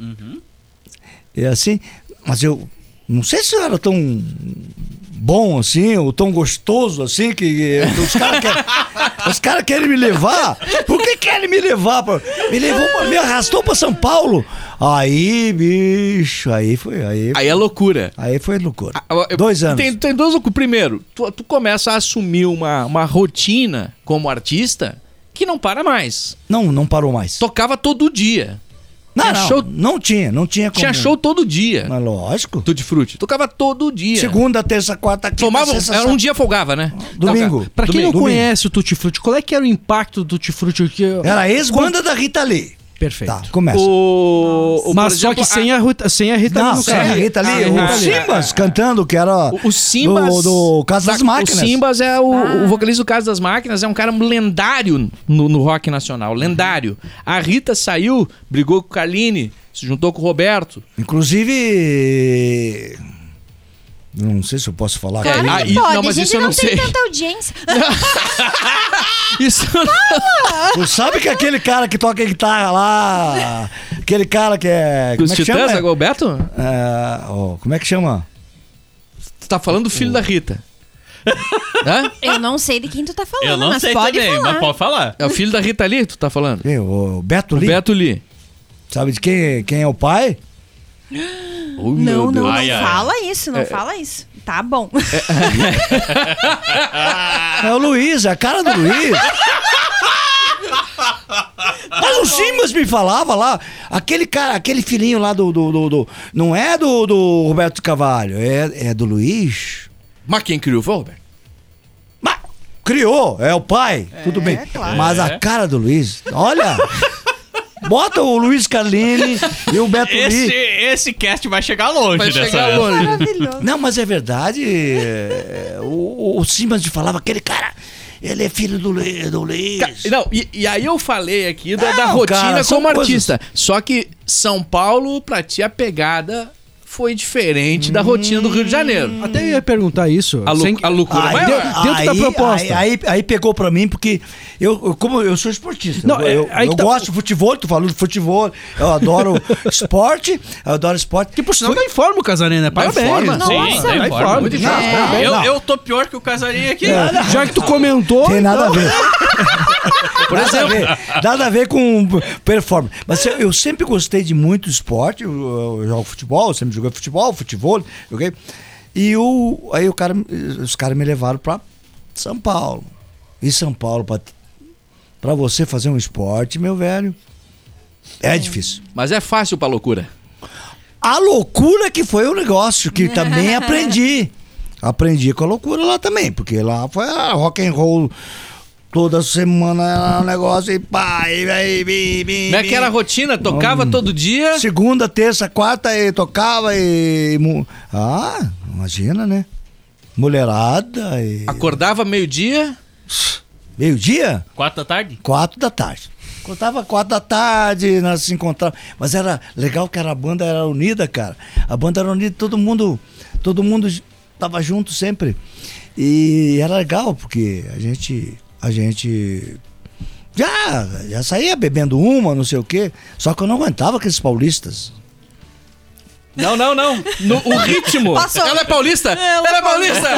É assim, mas eu não sei se eu era tão bom assim, ou tão gostoso assim, que eh, os caras querem, cara querem me levar. Por que querem me levar? pra- me levou, me arrastou pra São Paulo. Aí, bicho, aí foi, aí, Aí é loucura. aí foi loucura. Ah, eu- Dois anos. Tem, tem duas loucuras. Primeiro, tu, tu começa a assumir uma, uma rotina como artista que não para mais. Não, não parou mais. Tocava todo dia. Não, tinha não, show- não tinha, não tinha como. Tinha show todo dia. Mas lógico. Tutti Frutti. Tocava todo dia. Segunda, terça, quarta, quinta, Tomava, sexta, era um dia folgava, né? Domingo. Pra quem Domingo. não conhece o Tutti Frutti, qual é que era o impacto do Tutti Frutti? Era a ex-banda da Rita Lee. Perfeito. Tá, começa. O, o- Mas por só exemplo, que sem a, Rita- sem a Rita Não, sem a. Rita ali, Sem a o ali. Simbas cantando, que era O, o Simbas. do, do Casa das da- Máquinas. O Simbas é o, o vocalista do Casa das Máquinas, é um cara lendário no, no rock nacional. Lendário. A Rita saiu, brigou com o Carline, se juntou com o Roberto. Inclusive. Não sei se eu posso falar. Claro ah, que isso- pode, não, mas a gente isso eu não, não tem sei. tanta audiência. Isso. Tu sabe que aquele cara que toca guitarra lá. Aquele cara que é. Como Os é que Titãs, chama? é Roberto? É, ó, como é que chama? Tu tá falando do filho da Rita. Hã? Eu não sei de quem tu tá falando, Eu não mas sei pode também, falar. mas pode falar. É o filho da Rita ali que tu tá falando? Quem? O Beto O Lee. Beto Lee. Sabe de quem, quem é o pai? Oh, Não, não, não Ai, ai. fala isso, não fala isso. Tá bom. É o Luiz, é a cara do Luiz. Mas o Simas me falava lá, aquele cara, aquele filhinho lá do. do, do- do- não é do, do Roberto Cavalho, é, é do Luiz. Mas quem criou foi o Roberto? criou, é o pai, tudo bem. claro. Mas a cara do Luiz, olha. Bota o Luiz Carlini e o Beto Esse, Lee. esse cast vai chegar longe Vai dessa chegar longe. Maravilhoso. Não, mas é verdade. é, o, o Simas falava, aquele cara, ele é filho do, Le, do Luiz. Ca- Não, e, e aí eu falei aqui da, da Não, rotina cara, como coisas- artista. Só que São Paulo, pra ti, a pegada foi diferente da rotina do Rio de Janeiro. Até ia perguntar isso. A, lu- sem- a loucura Aí, deu- lá. dentro da proposta. Aí, aí, aí pegou pra mim, porque eu, eu- como eu sou esportista, Não, eu, é- eu, aí eu que tá- gosto de futebol, tu falou de futebol, eu adoro esporte, eu adoro esporte. Que por sinal tá em forma o Casarinho, né? Parabéns. forma? Sim, Nossa. tá em Tá em forma. Muito parabéns. Eu, eu tô pior que o casarinho aqui. Já que tu comentou. Tem nada a então- ver. Por nada a ver. Nada a ver com performance. Mas eu, eu sempre gostei de muito esporte. Eu, eu jogo futebol, eu sempre joguei futebol, futebol, joguei. E o, aí o cara, os caras me levaram pra São Paulo. E São Paulo, pra, pra você fazer um esporte, meu velho, é difícil. Mas é fácil pra loucura. A loucura que foi o negócio, que também aprendi. Aprendi com a loucura lá também, porque lá foi a rock and roll toda semana era um negócio e pá, e aí, bim, bim, Como é que era a rotina? Tocava todo dia? Segunda, terça, quarta e tocava e. mu- Ah, imagina, né? Mulherada e. Acordava meio-dia? Meio-dia? Quatro da tarde? Quatro da tarde. Contava quatro da tarde, nós se encontrávamos. Mas era legal que era, a banda era unida, cara. A banda era unida, todo mundo, todo mundo tava junto sempre. E era legal, porque a gente. A gente. Já, já saía bebendo uma, não sei o quê. Só que eu não aguentava aqueles paulistas. Não, não, não. No- o ritmo. Passou. Ela é paulista? Ela, é paulista!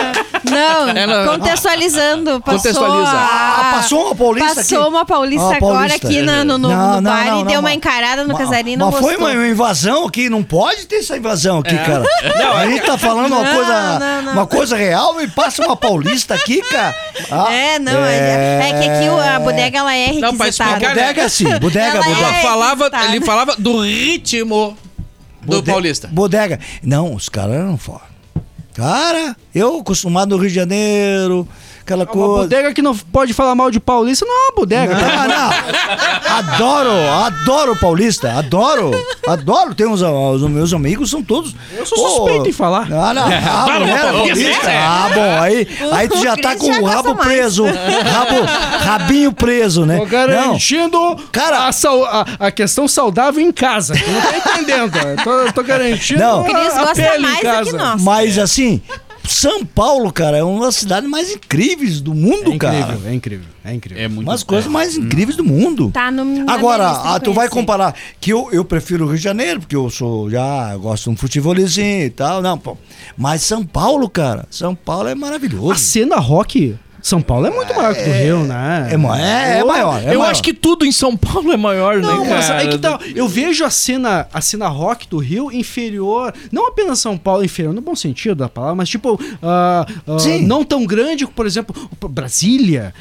Não, Ela- contextualizando. Passou Contextualiza. Ah, a- passou uma paulista Passou aqui. uma paulista Uma agora paulista. aqui na- no, no, Não, no não, bar não, e não, deu uma encarada no não Mas foi uma invasão aqui, não pode ter essa invasão aqui, cara. a gente tá falando uma Não, coisa, não, não. uma coisa real e passa uma paulista aqui, cara. Ah, É, não, é, é que aqui a bodega ela é Não, pra requisitada. explicar, Bodega sim, bodega, Ela bodega. Ela É, falava, ele falava do ritmo do Bode- paulista. Bodega. Não, os caras eram fora. Cara, eu acostumado no Rio de Janeiro, aquela Uma coisa. bodega que não pode falar mal de paulista não é uma bodega. Não, não. Adoro, adoro paulista, adoro, adoro. Tem uns, os meus amigos são todos. Eu sou suspeito em falar. Ah, não. Ah, Fala, mulher é paulista, é. Ah, bom, aí, aí tu já O tá com o rabo preso, rabo, rabinho preso, né? Tô Não, garantindo Cara- a, a- a questão saudável em casa. Tu não tá entendendo. Eu tô, tô garantindo Não. a- Cris gosta pele mais em do casa. que nós. mas assim, São Paulo, cara, é uma das cidades mais incríveis do mundo, É cara. incrível, é incrível, é incrível. É muito Umas coisas mais incríveis do mundo. Tá no, Agora, de ah, tu vai comparar que eu, eu prefiro o Rio de Janeiro, porque eu sou já, eu gosto de um futebolzinho e tal, não, pô. Mas São Paulo, cara, São Paulo é A maravilhoso. cena rock, São Paulo é muito maior que o Rio, né? É, é, é maior, é eu maior. acho que tudo em São Paulo é maior, Não, né, mas aí que tá. Eu vejo a cena, a cena rock do Rio inferior, não apenas São Paulo inferior, no bom sentido da palavra, mas tipo, ah, Sim. não tão grande, por exemplo, Brasília.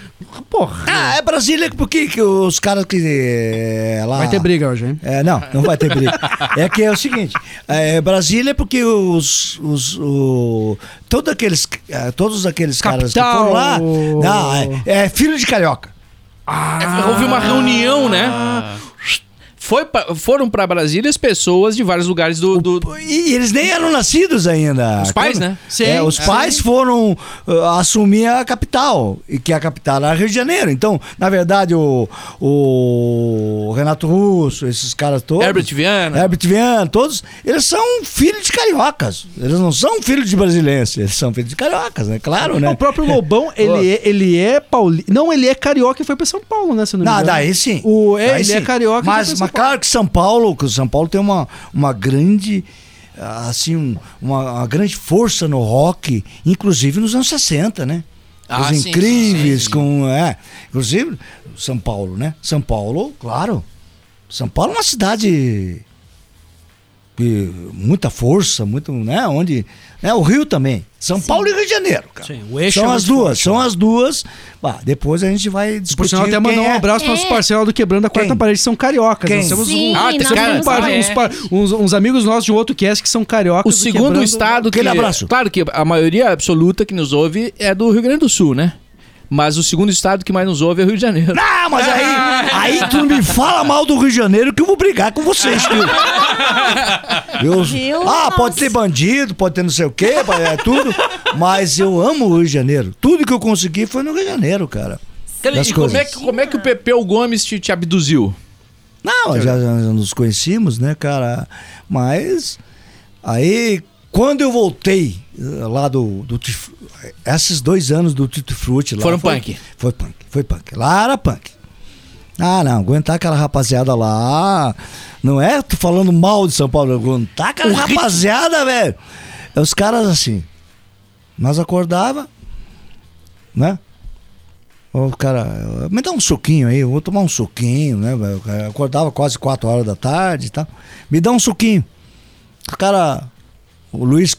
Porra. Ah, é Brasília, porque que os caras que. é, lá, Vai ter briga hoje, hein? É, não, não vai ter briga. é que é o seguinte, é, Brasília porque os, os o, todos aqueles, eh, todos aqueles caras que Capital. foram lá, não, é, é filho de carioca. É, houve uma reunião, né? Foi pra- foram pra Brasília as pessoas de vários lugares do. do- E, eles nem eram nascidos ainda. Os pais, Quando- né? Sim, é, os sim. pais foram uh, assumir a capital, e que a capital era Rio de Janeiro. Então, na verdade, o, o Renato Russo, esses caras todos. Herbert Viana. Herbert Viana, todos, eles são filhos de cariocas. Eles não são filhos de brasileiros, eles são filhos de cariocas, né? Claro, né? O próprio Lobão, ele é, ele é pauli... Não, ele é carioca e foi pra São Paulo, né? Se não me Não, engano. daí sim. O, é, Daí ele é sim. carioca e foi Mas, pra São mas claro que São Paulo, que o São Paulo tem uma, uma grande assim, um- uma, uma grande força no rock, inclusive nos anos 60, né? Ah, Os sim, incríveis sim, com, é, inclusive São Paulo, né? São Paulo, claro. São Paulo é uma cidade de muita força, muito, né? Onde, né? O Rio também. São Paulo e Rio de Janeiro, cara. Sim, o eixo são é as duas, forte, são né? as duas. Bah, depois a gente vai Por discutir sinal, até mandar um é. abraço para os parceiros do Quebrando a Quarta Quem? Parede, que são cariocas. Quem? Nós temos Sim, um, Ah, tem nós cara- temos par- Ah, é. uns, par- uns- uns amigos nossos de um outro cast que são cariocas. O do segundo Quebrando- estado que. Aquele abraço. Claro que a maioria absoluta que nos ouve é do Rio Grande do Sul, né? Mas o segundo estado que mais nos ouve é o Rio de Janeiro. Ah, mas aí, aí tu não me fala mal do Rio de Janeiro que eu vou brigar com vocês, viu? Eu- Viu? ah, Nossa. pode ter bandido, pode ter não sei o quê, é tudo, mas eu amo o Rio de Janeiro. Tudo que eu consegui foi no Rio de Janeiro, cara. E como é, que, como é que o Pepeu Gomes te, te abduziu? Não, já, já nos conhecíamos, né, cara? Mas aí, quando eu voltei eh, lá do, do esses dois anos do Tito Frutti lá Foram foi, punk. Foi punk, foi punk. Lá era punk. Ah, não, aguentar aquela rapaziada lá. Não é tu falando mal de São Paulo, aguentar aquela rapaziada, velho. É os caras assim. Nós acordava, né? O cara, me dá um suquinho aí, eu vou tomar um suquinho, né? O cara Acordava quase 4 horas da tarde e tal. Me dá um suquinho. O cara, o Luiz,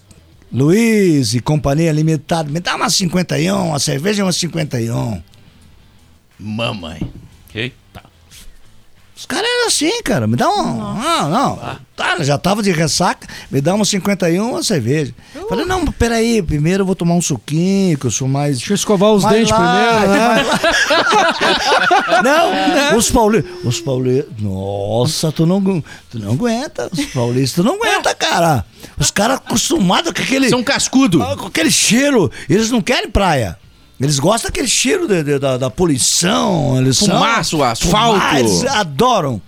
Luiz e companhia limitada, me dá uma 51, uma cerveja e uma 51. Mamãe. Ok? Os caras eram assim, cara. Me dá um. Não, não. Tá, já tava de ressaca, me dá uma 51, uma cerveja. Falei, não, peraí, primeiro eu vou tomar um suquinho, que eu sou mais. Deixa eu escovar os dentes primeiro, né? vai lá. não, os paulistas. Os paulistas. Nossa, tu não, tu não aguenta. Os paulistas não aguenta, cara. Os caras acostumados com aquele. São cascudo. Ah, com aquele cheiro. Eles não querem praia. Eles gostam daquele cheiro de- de- da, da poluição. Eles são- Fumaça, asfalto. Fumar, Eles adoram.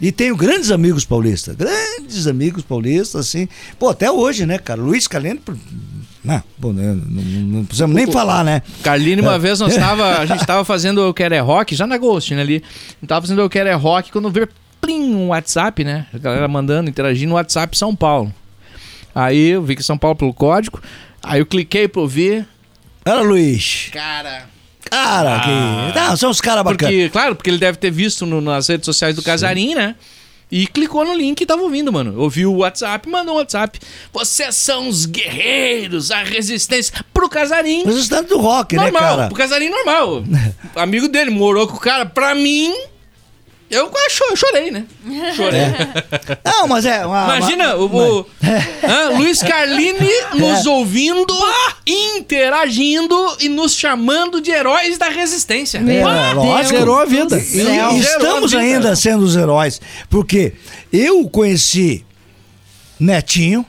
E tenho grandes amigos paulistas. Grandes amigos paulistas, assim. Pô, até hoje, né, cara? Luiz Calendo. Não, né, não, não precisamos nem falar, né? Carline, uma É. vez nós tava, a gente tava fazendo o Quero é Rock, já na Ghost, né, ali. A gente tava fazendo o Quero é Rock quando veio plim, um WhatsApp, né? A galera mandando, interagindo no WhatsApp São Paulo. Aí eu vi que São Paulo pelo código, aí eu cliquei pra ouvir. Era Luiz. Cara. Cara, que. Não, são os caras bacanas. Porque, claro, porque ele deve ter visto no- nas redes sociais do Casarim, né? E clicou no link e tava ouvindo, mano. Ouviu o WhatsApp, mandou um WhatsApp. Vocês são os guerreiros, a resistência. Pro Casarim. Tanto do rock, né, normal, cara? pro Casarim normal. Amigo dele, morou com o cara. Pra mim, eu quase eu chorei, né? Chorei. Não, mas é. Uma, Imagina uma- o, o Hã? Luiz Carlini nos ouvindo, interagindo e nos chamando de heróis da resistência. Meu É, Deus lógico. Zerou a vida. E- estamos ainda sendo os heróis. Porque eu conheci Netinho,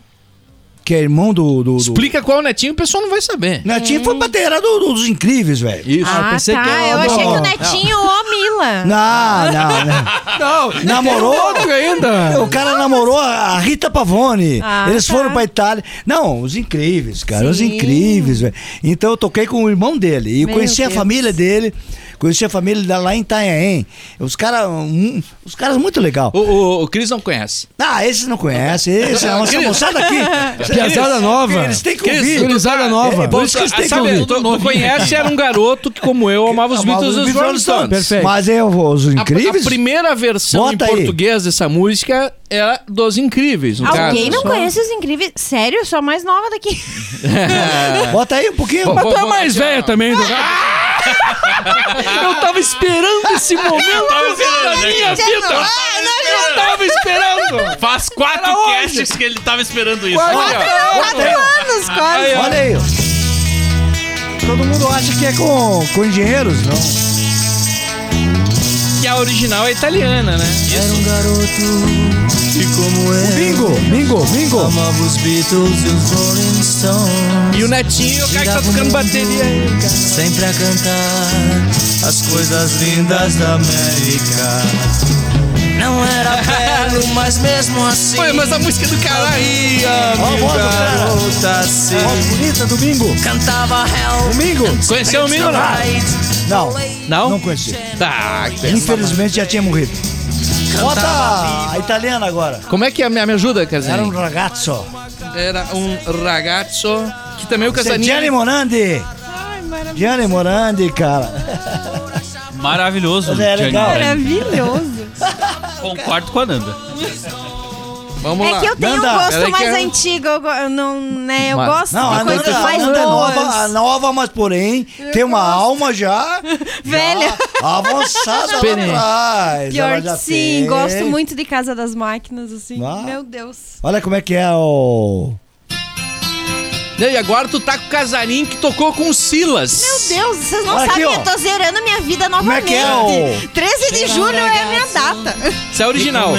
que é irmão do. do, do- Explica qual netinho, o pessoal não vai saber. Netinho foi bateria do- dos incríveis, velho. Isso. Ah, pensei tá. que era eu achei que o Não. Netinho ou a Mila. Não, não, não. Não, Namorou? outro ainda. O cara namorou a Rita Pavone. Ah, Eles tá. foram pra Itália. Não, os incríveis, cara. Os Sim. incríveis, velho. Então eu toquei com o irmão dele. E Meu conheci a Deus. família dele. Conheci a família dela lá em Itanhaém. Os caras. hum, os caras muito legal. O, o, o Cris não conhece. Ah, esses não conhecem. Esse é uma essa moçada aqui. Piazada nova. Eles têm que ouvir. Gurizada nova. É, por isso que eles têm que ouvir. tu, tu conhece, era um garoto que, como eu, amava os Beatles e os Rolling Stones. Perfeito. Mas é os A, incríveis. a primeira versão Bota em aí. português dessa música é dos Incríveis, no Alguém caso. não conhece os incríveis? Sério? Eu sou a mais nova daqui. Bota aí um pouquinho. Mas tu é mais velha também, do Eu tava esperando esse momento da minha vida. Eu tava esperando. Faz quatro casts que ele tava esperando isso. Quatro Olha. Quatro anos, quase. Olha aí. Todo mundo acha que é com, com engenheiros, não. Que a original é italiana, né? Era um garoto que como eu Bingo, bingo, bingo. amava os Beatles e os Rolling Stones E o Netinho, o cara que tá tocando bateria aí, cara. Sempre a cantar as coisas lindas da América Não era belo, mas mesmo assim Pô, mas a música é do caralho. Havia Ó a voz do cara. garota assim bonita do bingo. Cantava Hell Domingo? Conheceu o Mingo, não? Não, Não? não conheci. Tá. Infelizmente já tinha morrido. Bota a italiana agora. Como é que é? Me, me ajuda, Casarim? Era um ragazzo. Era um ragazzo que também o é Casarim... Gianni Morandi. Gianni Morandi, cara. Maravilhoso. Mas é legal. Maravilhoso. Concordo com a Nanda. Vamos lá. É que eu tenho Nanda, um gosto mais é- antigo. Eu, eu não, né, eu Mas- gosto Não, de coisas Nanda, mais Nanda é boas. nova, a nova, mas porém tem uma alma já, Velha. já avançada lá atrás. Pior Ela que já sim, tem. gosto muito de Casa das Máquinas, assim. Ah. Meu Deus. Olha como é que é o... E agora tu tá com o casarinho que tocou com o Silas. Meu Deus, vocês não Olha aqui, sabem, ó. eu tô zerando a minha vida Como é novamente. que é o- 13 de julho é a minha data. Isso é original.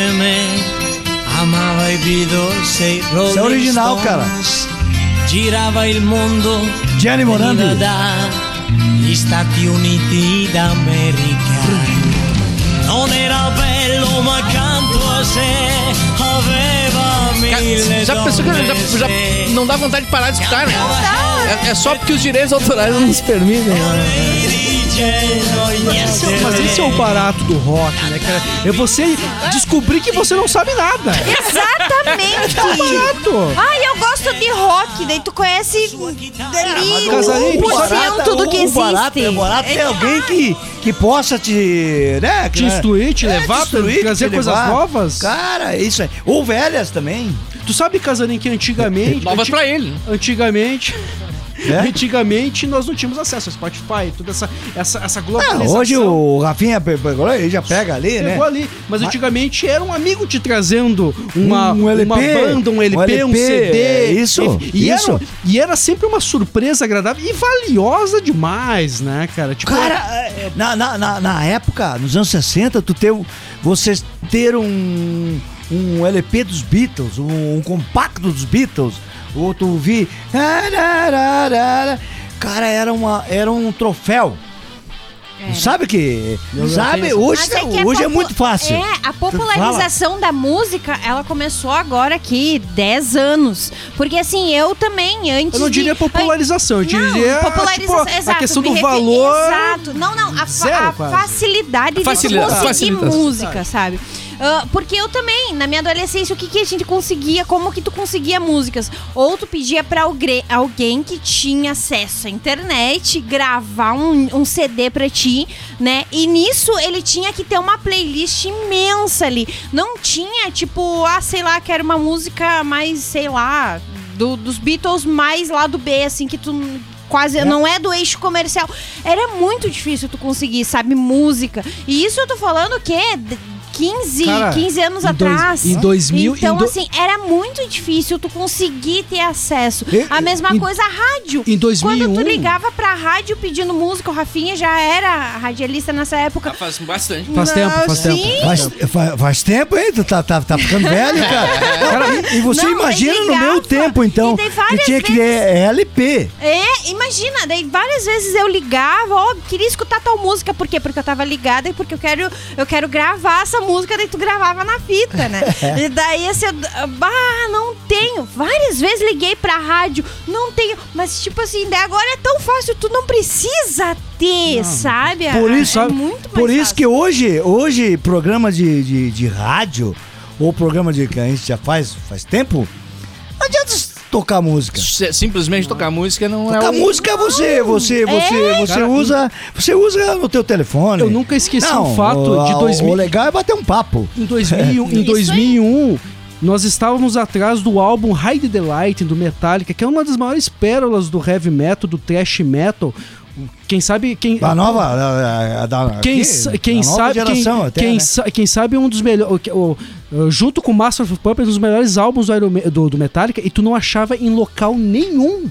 Amava e Isso é original, cara. Girava il mondo Gianni Morandi. Stati Uniti d'America. Non era bello, ma accanto a sé aveva mille já pensou que já, já não dá vontade de parar de escutar, né? É, é só porque os direitos autorais não nos permitem. né? É- Mas esse é o barato do rock, né, cara? É você descobrir que você não sabe nada. Exatamente. Barato. Ai, eu gosto de rock, daí tu conhece ali Casarinho, um por cento do que o barato, existe. é barato ter alguém que, que possa te. Né, Te instruir, te levar, instruir, trazer te coisas novas. Cara, isso é. Ou velhas também. Tu sabe, Casarinho, que antigamente... Novas anti- pra ele. Antigamente... É? Antigamente nós não tínhamos acesso ao Spotify, toda essa, essa, essa Ah, globalização. hoje o Rafinha pe- pegou, ele já pega ali, né? Pegou ali. Mas antigamente era um amigo te trazendo uma, Um LP, uma banda, um LP, um, um LP, CD. é isso, E, isso. Era, e era sempre uma surpresa agradável e valiosa demais, né, cara? Tipo, Cara, é, na, na, na, época, nos anos 60, tu ter, um- você ter um, um LP dos Beatles, um, um compacto dos Beatles, ou tu ouvir. Cara, era, uma, era um troféu. Sabe que. Sabe? Hoje, Mas é que a hoje é muito fácil. É, a popularização da música, ela começou agora aqui, 10 anos. Porque assim, eu também, antes eu não diria de... popularização, eu diria Não, popularização, tipo, a exato, questão me do valor. Exato. Não, não, a, fa- Zero, a facilidade Facilidade, de conseguir facilidade. música, sabe? Ah, porque eu também, na minha adolescência, o que, que a gente conseguia, como que tu conseguia músicas? Ou tu pedia pra alguém, que tinha acesso à internet gravar um, um CD pra ti, né? E nisso ele tinha que ter uma playlist imensa ali. Não tinha, tipo, ah, sei lá, quero uma música mais, sei lá, do- dos Beatles mais lá do B, assim, que tu quase não é do eixo comercial. Era muito difícil tu conseguir, sabe, música. E isso eu tô falando? D- 15, Cara, 15 anos em dois- atrás. em 2000 Então, em do- assim, era muito difícil tu conseguir ter acesso. E- a mesma em- coisa a rádio. em 2001 Quando tu ligava pra rádio pedindo música, o Rafinha já era radialista nessa época. Faz bastante. Faz tempo, faz Sim. tempo. Faz, fa- faz tempo, hein? Tu tá, tá, tá ficando velho, cara. e você Não, imagina daí no meu ligava, tempo, então, e que tinha que vezes- ter LP. É, imagina, daí várias vezes eu ligava, ó, queria escutar tal música, por quê? Porque eu tava ligada e porque eu quero, eu quero gravar essa música, daí tu gravava na fita, né? e daí assim, bah, não tenho. Várias vezes liguei pra rádio, não tenho, mas tipo assim, daí agora é tão fácil, tu não precisa ter, sabe? Por É- isso, é sabe? muito mais por isso fácil. que hoje, hoje programa de, de, de rádio ou programa de que a gente já faz faz tempo, não adianta tocar música. Simplesmente tocar música não é Tocar o... música você, você, você, você Cara, usa, você usa no teu telefone. Eu nunca esqueci Não, o fato de o- 2000 O legal é bater um papo. Em 2001, em Isso aí. 2001 nós estávamos atrás do álbum Hide the Light do Metallica, que é uma das maiores pérolas do heavy metal, do thrash metal. Quem sabe quem Da nova, da, da, quem, da quem nova sabe quem, geração até, quem, né? sa- quem sabe um dos melhores junto com Master of Puppets um dos melhores álbuns do, Iron do, do Metallica e tu não achava em local nenhum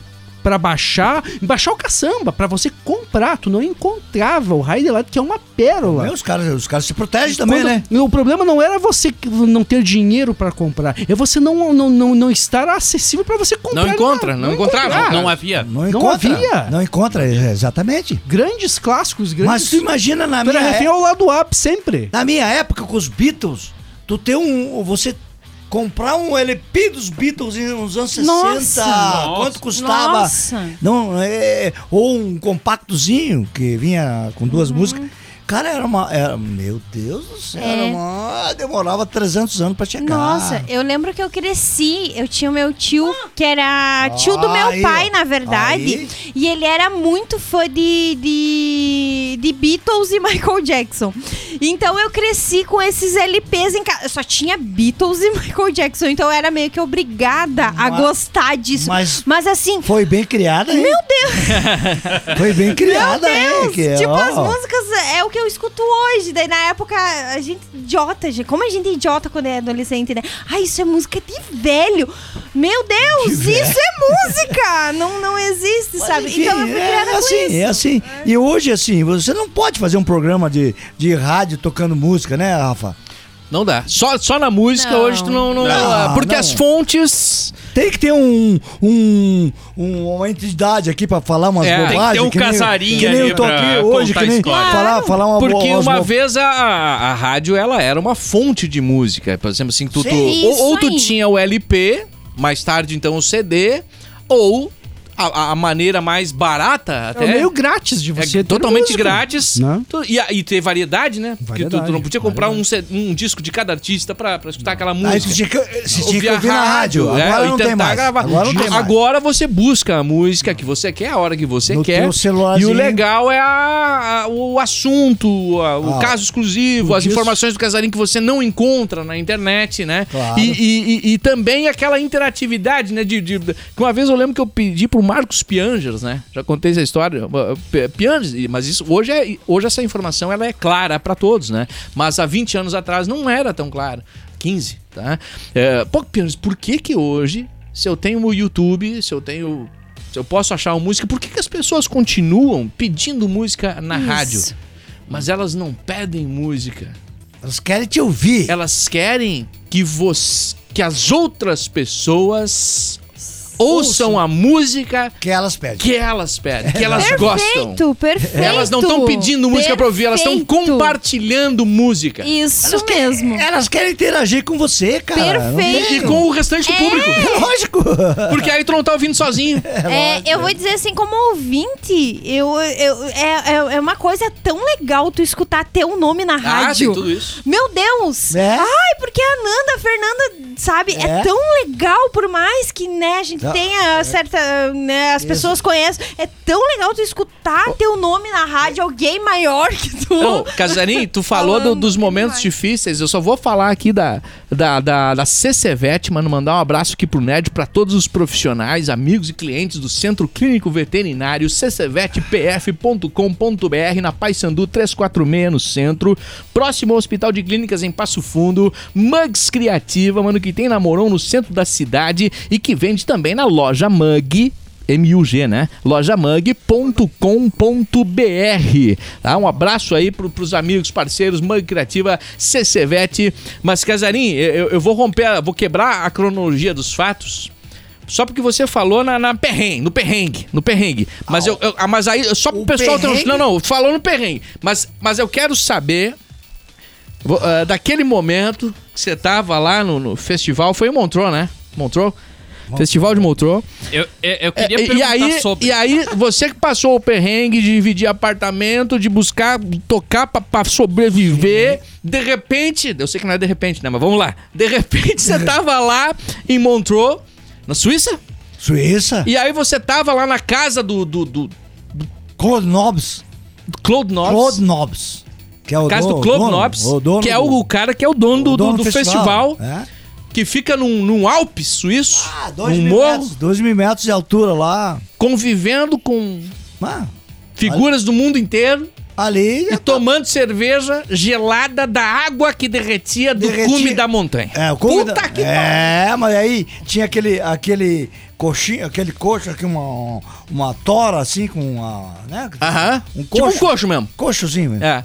pra baixar, baixar o caçamba, pra você comprar, tu não encontrava o Light, que é uma pérola. Meu, Os caras, os caras se protegem também, Quando- né? O problema não era você não ter dinheiro pra comprar, é você não, não, não, não estar acessível pra você comprar. Não encontra, não encontrava. encontrar. Não havia. Não Não encontra. havia. Não encontra, é, exatamente. Grandes clássicos, grandes. Mas tu imagina na Tu era minha, refém é- ao lado up sempre. na minha época com os Beatles, tu ter um. Você comprar um LP dos Beatles nos anos 60. Nossa. Quanto custava? Nossa. Não, é, ou um compactozinho que vinha com duas Uhum. músicas. Cara, era uma. Era, meu Deus do céu, É. era uma, demorava 300 anos pra chegar. Nossa, eu lembro que eu cresci, eu tinha o meu tio, que era tio do meu Aí, pai, na verdade, Aí. e ele era muito fã de, de, de Beatles e Michael Jackson. Então eu cresci com esses LPs em casa. Eu só tinha Beatles e Michael Jackson, então eu era meio que obrigada a Mas- gostar disso. mas- Mas, assim, Foi bem criada, hein? meu Deus, Foi bem criada, meu hein? Deus! Tipo, ó, as músicas é o que eu escuto hoje. Daí na época, a gente idiota, gente. Como a gente é idiota quando é adolescente, né? Ah, isso é música de velho. Meu Deus, isso é música! Não, não existe, sabe? Enfim, então eu fui criada é assim, isso. é assim. E hoje, assim, você não pode fazer um programa de, de rádio tocando música, né, Rafa? Não dá. Só, só na música Não. hoje tu não. não, Não, porque não. as fontes. Tem que ter um, um, um- uma entidade aqui pra falar umas É, tem que ter bobagens. um que nem- casarinho Que nem eu tô pra aqui hoje, que nem história. falar, falar uma Porque bo- uma bo- vez a, a, a rádio ela era uma fonte de música. Por exemplo, assim, tu, tu- ou, ou tu tinha o LP, mais tarde então o CD, ou a, a maneira mais barata até. É meio grátis de É você. ter totalmente música, grátis. né? Tu- e, e ter variedade, né? Porque tu, tu não podia comprar um, um disco de cada artista pra, pra escutar aquela Aí música. tinha que, você tinha que Ouvir na rádio. é, Agora e não tem tentar mais. gravar. Agora não tem mais. Agora você busca a música que você quer, a hora que você No quer. teu E o legal é a- a- o assunto, a- o Ah, caso exclusivo, o as disco. informações do casarinho que você não encontra na internet, né? Claro. E, e- e- e também aquela interatividade, né? De, de- que uma vez eu lembro que eu pedi pro Marcos Piangers, né? Já contei essa história. Piangers, mas isso hoje é hoje essa informação ela é clara para todos, né? Mas há 20 anos atrás não era tão clara. 15, tá? É, pô, Piangers, por que que hoje, se eu tenho o YouTube, se eu tenho se eu posso achar uma música, por que, que as pessoas continuam pedindo música na Isso. rádio? Mas elas não pedem música. Elas querem te ouvir. Elas querem que você, que as outras pessoas ouçam a música Que elas pedem. que elas pedem, que elas gostam. Perfeito, perfeito. Elas não estão pedindo música pra ouvir, elas estão Perfeito. compartilhando música. Isso Elas querem- mesmo. Elas querem interagir com você, cara. Perfeito. E com o restante do público. É lógico. Porque aí tu não tá ouvindo sozinho. É, eu vou dizer assim, como ouvinte, eu, eu, é, é, é uma coisa tão legal tu escutar teu nome na Ah, tem rádio. tudo isso. Meu Deus! É? Ai, porque a Nanda, a Fernanda, sabe, é. É? tão legal, por mais que, né, a gente Tá. tenha certa, né, as pessoas conhecem, é tão legal tu escutar teu nome na rádio, alguém maior que tu. Ô, Casarim, tu falou do- dos momentos difíceis. Eu só vou falar aqui da, da, da, da CCVET, mano. Mandar um abraço aqui pro Nerd, pra todos os profissionais, amigos e clientes do Centro Clínico Veterinário, ccvetpf.com.br, na Paysandu 346 no centro. Próximo ao Hospital de Clínicas em Passo Fundo. Mugs Criativa, mano, que tem namorão no centro da cidade e que vende também na loja Mug. MUG, né? lojamug.com.br. Tá? Um abraço aí pro, pros amigos, parceiros, Mug Criativa, CCVET. Mas, Casarim, eu, eu vou romper, vou quebrar a cronologia dos fatos. Só porque você falou na, na perrengue, no perrengue, no perrengue. Mas, eu, eu- ah, mas aí, só pro O pessoal... perrengue? Não, não, falou no perrengue. Mas, mas eu quero saber... vo- ah, daquele momento que você tava lá no, no festival, foi em Montreux, né? Montreux? Festival de Montreux. Eu, eu, eu queria É, e, perguntar aí, sobre. e aí, você que passou o perrengue de dividir apartamento, de buscar tocar pra, pra sobreviver, de repente, eu sei que não é de repente, né? Mas vamos lá. De repente você tava lá em Montreux, na Suíça, Suíça. e aí você tava lá na casa do, do, do, Claude Nobs. do Claude Nobs. Claude Nobs. Que é o Casa do Claude Nobs, o dono que é do- o cara que é o dono do, o do, dono do festival, É. que fica num, num Alpes suíço, Ah, dois mil, morro, metros, dois mil metros de altura lá. convivendo com Ah, figuras do mundo inteiro. ali. e tomando cerveja gelada da água que derretia do Derretia. cume da montanha. É, o cume Puta da- que É, mas aí tinha aquele, aquele coxinho, aquele coxo aqui, uma, uma tora assim com uma. Né? Aham. Um tipo coxo. um coxo mesmo. Coxozinho, mesmo. É.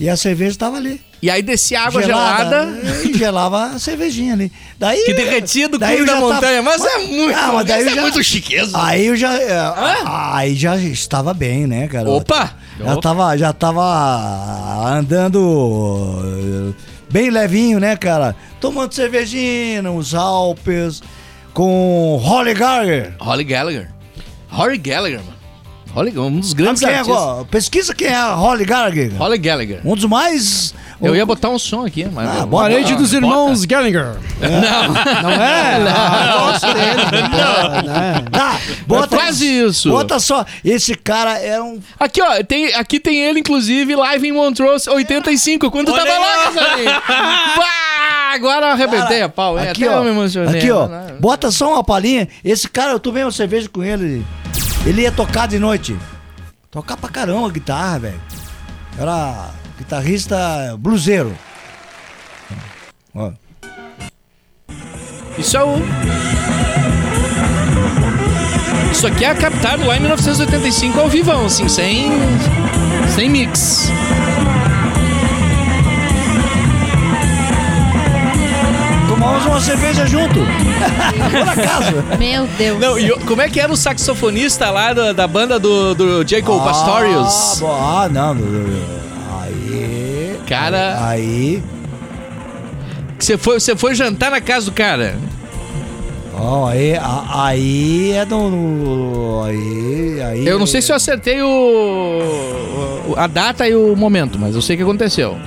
E a cerveja tava ali. E aí descia água gelada, E gelava a cervejinha ali. Daí, que derretia do daí cume da já tava- montanha. Mas é muito, Ah, mas daí é já- muito chiqueza. Aí eu já. é, Aí já estava bem, né, cara? Opa! Já tava, já tava andando bem levinho, né, cara? Tomando cervejinha nos Alpes, com Holly Gallagher. Holly Gallagher. Holly Gallagher, mano. Holly, um dos grandes quem é artistas. agora? Pesquisa quem é a Holly Gallagher. Holly Gallagher. Um dos mais. Eu ia botar um som aqui, mas... Ah, bota. Parede dos irmãos Gallagher. Não, Não é? Não. Gosto dele. Não. Tá, bota, É quase isso. Bota só, esse cara é um. Aqui, ó, tem, aqui tem ele, inclusive, live em Montreux 85, quando tu Olha tava lá, agora eu arrebentei a pau, é, aqui, até ó, eu me emocionei. aqui, ó. né? Bota só uma palhinha. Esse cara, eu tomei uma cerveja com ele. Ele ia tocar de noite. Tocar pra caramba a guitarra, velho. Era guitarrista bluseiro. Ó. Isso é o. Isso aqui é captado lá em 1985 ao vivão, assim, sem. sem mix. Tomamos uma cerveja junto. Por acaso. Meu Deus. Não, e como é que era o saxofonista lá da, da banda do, do Jacob Ah, Pastorius? ah, não. Cara, Aí. você foi, você foi jantar na casa do cara. Ó, aí, a- aí é do. do- Aí. aí Eu não sei se eu acertei o, o- a data e o momento, mas eu sei que aconteceu.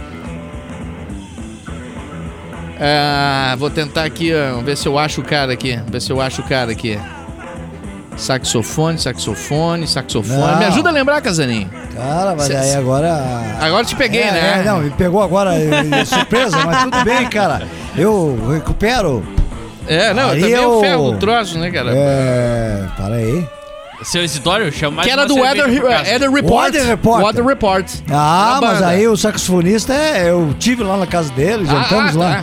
Ah, vou tentar aqui, ó, ver se eu acho o cara aqui. Ver se eu acho o cara aqui. Saxofone, saxofone, saxofone. Não. Me ajuda a lembrar, Casaninho. Cara, mas Cê- aí agora. Agora te peguei, É, né? é, não, me pegou agora surpresa, mas tudo bem, cara. Eu recupero. É, não, Aí também eu- o ferro o troço, né, cara? É. Para aí. Seu Isidório, chama mais Que era do Weather. Weather Report. Weather Report. Weather Report. Ah, mas aí o saxofonista é. Eu tive lá na casa dele, Ah, jantamos ah, lá.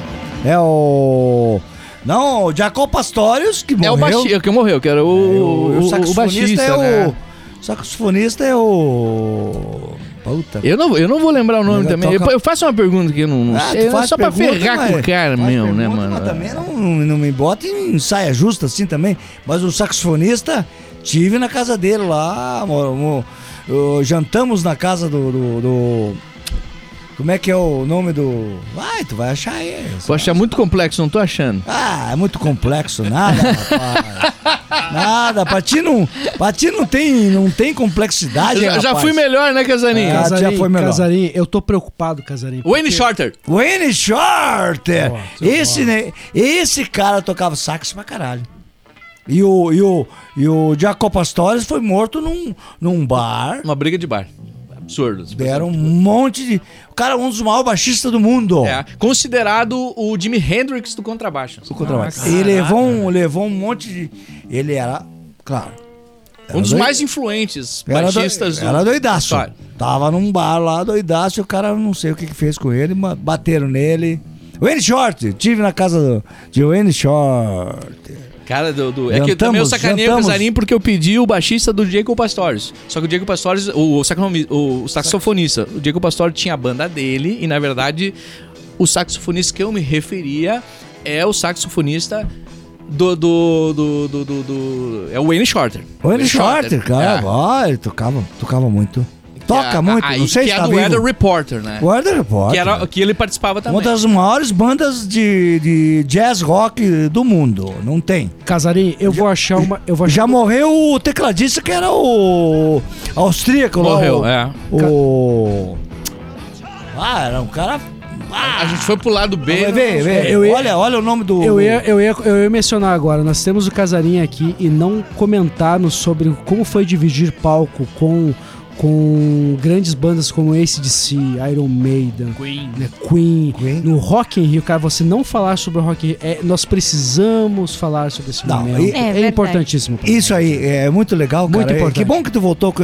tá. É o. Não, o Jacob Pastorius, que É o morreu. baixista que morreu, que era É, o, o, o, o saxofonista baixista, é o. né? O saxofonista é o. Puta. Eu não, eu não vou lembrar o nome também. toca- Eu, eu faço uma pergunta que eu não, não Ah, sei. faz Só pra ferrar mas- com o cara mesmo, né, mano? Mas também não, não me bota em saia justa assim também. Mas o saxofonista, tive na casa dele lá. mo- mo- ô, jantamos na casa do, do- do- Como é que é o nome do. Vai, tu vai achar aí. Vou achar muito complexo, não tô achando. Ah, é muito complexo, nada, rapaz. Nada, pra ti não, pra ti não tem, não tem complexidade, já, já fui melhor, né, Casaninho? Ah, já foi melhor. Casarim, eu tô preocupado, Casarim. Wayne Shorter. Wayne Shorter! Seu esse, né, esse cara tocava sax pra caralho. E o, e o, e o Jacob Pastores foi morto num, num bar. Uma briga de bar. Absurdo. Deram um monte de. O cara é um dos maiores baixistas do mundo. É, considerado o Jimi Hendrix do contrabaixo. O contrabaixo. E levou um, levou um monte de. Ele era. Claro. Um dos doi- mais influentes Era, doi- baixistas do era doidaço. história. Tava num bar lá, doidaço, e o cara não sei o que, que fez com ele, mas bateram nele. Wayne Short, tive na casa do, de Wayne Short. Cara, do, do- é que eu também eu sacaneei o jantamos. Casarinho porque eu pedi o baixista do Jacob Pastores. Só que o Jacob Pastores, o, o, o saxofonista, o Jacob Pastores tinha a banda dele e na verdade o saxofonista que eu me referia é o saxofonista do. do, do, do, do- do- é o Wayne Shorter. Wayne Short, cara, É. ó, ele tocava, tocava muito. Toca é- muito, aí, não sei que se é tá do vivo. Weather Reporter, né? Weather Report. Que, era, que ele participava também. Uma das maiores bandas de, de jazz rock do mundo. Não tem. Casarim, eu vou achar uma. Eu vou achar Já morreu o tecladista que era o austríaco lá. Morreu, o, é. O. Ah, era um cara. A gente foi pro lado B. Vê, vê, vê. Eu ia- olha, olha o nome do. Eu ia, eu, ia, eu ia mencionar agora, nós temos o Casarim aqui e não comentarmos sobre como foi dividir palco com, com grandes bandas como ACDC, Iron Maiden, Queen. né, Queen, Queen. no Rock in Rio, cara, você não falar sobre o Rock in Rio, é, nós precisamos falar sobre esse Não, momento. e- É, É importantíssimo. Isso aí, é muito legal, Muito cara. É, importante. Que bom que tu voltou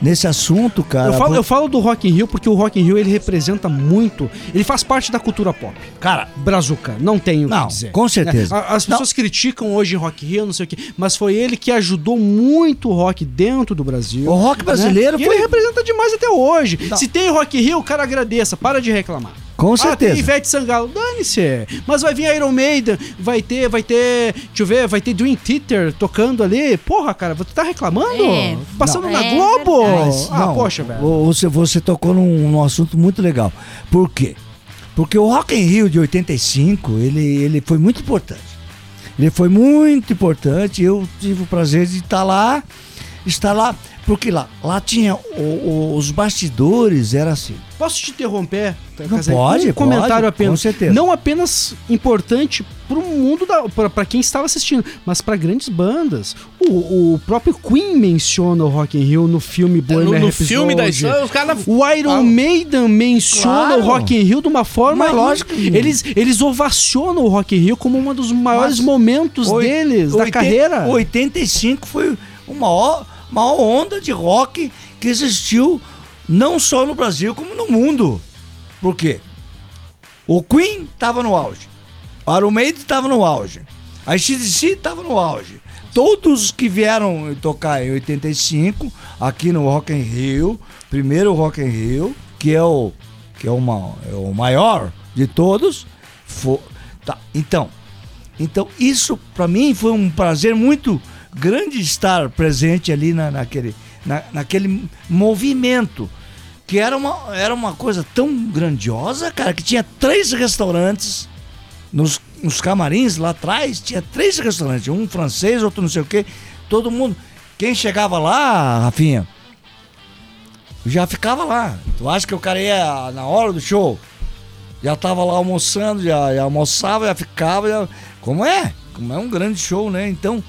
nesse assunto, cara. Eu falo, eu falo do Rock in Rio porque o Rock in Rio ele representa muito, ele faz parte da cultura pop. Cara, Brazuca, não tenho o Não, que dizer. com certeza. A- As pessoas criticam hoje Rock in Rio, não sei o quê, mas foi ele que ajudou muito o rock dentro do Brasil. o rock brasileiro né? Foi. Representa demais até hoje. Não. Se tem Rock Rio, o cara agradeça, para de reclamar. Com Ah, tem certeza. Ivete Sangalo, dane-se. Mas vai vir Iron Maiden, vai ter, vai ter, deixa eu ver, vai ter Dream Theater tocando ali. Porra, cara, você tá reclamando? É. Passando Não. na É Globo? verdade. ah, Não, poxa, velho. Você, você tocou num, num assunto muito legal. Por quê? Porque o Rock in Rio de 85, ele, ele foi muito importante. Ele foi muito importante. Eu tive o prazer de estar lá, estar lá, porque lá, lá tinha o- o- os bastidores, era assim. Posso te interromper? Não pode, um comentário pode, apenas. com certeza. Não apenas importante pro mundo da pra- pra quem estava assistindo, mas para grandes bandas. O, o próprio Queen menciona o Rock in Rio no filme No, Bohemian no Rhapsody. filme da história, os caras. O Iron Ah, Maiden menciona Claro. o Rock in Rio de uma forma. Mas lógico que- Eles, eles ovacionam o Rock in Rio como um dos maiores Mas momentos Oi- deles, da carreira. 85 foi uma maior, maior onda de rock que existiu Não só no Brasil, como no mundo. Por quê? O Queen tava no auge. O Iron Maiden tava no auge. A XTC tava no auge. Todos que vieram tocar em 85, aqui no Rock in Rio, primeiro Rock in Rio, que é o, que é o, ma- é o maior de todos, tá, então, então isso para mim foi um prazer muito grande estar presente ali na, naquele, na, naquele movimento que era uma, era uma coisa tão grandiosa, cara, que tinha três restaurantes nos, nos camarins lá atrás, tinha três restaurantes, um francês, outro não sei o quê, todo mundo. Quem chegava lá, Rafinha, já ficava lá. Tu acha que o cara ia na hora do show? Já tava lá almoçando, já, já almoçava, já ficava, já... como é? Como é um grande show, né? Então,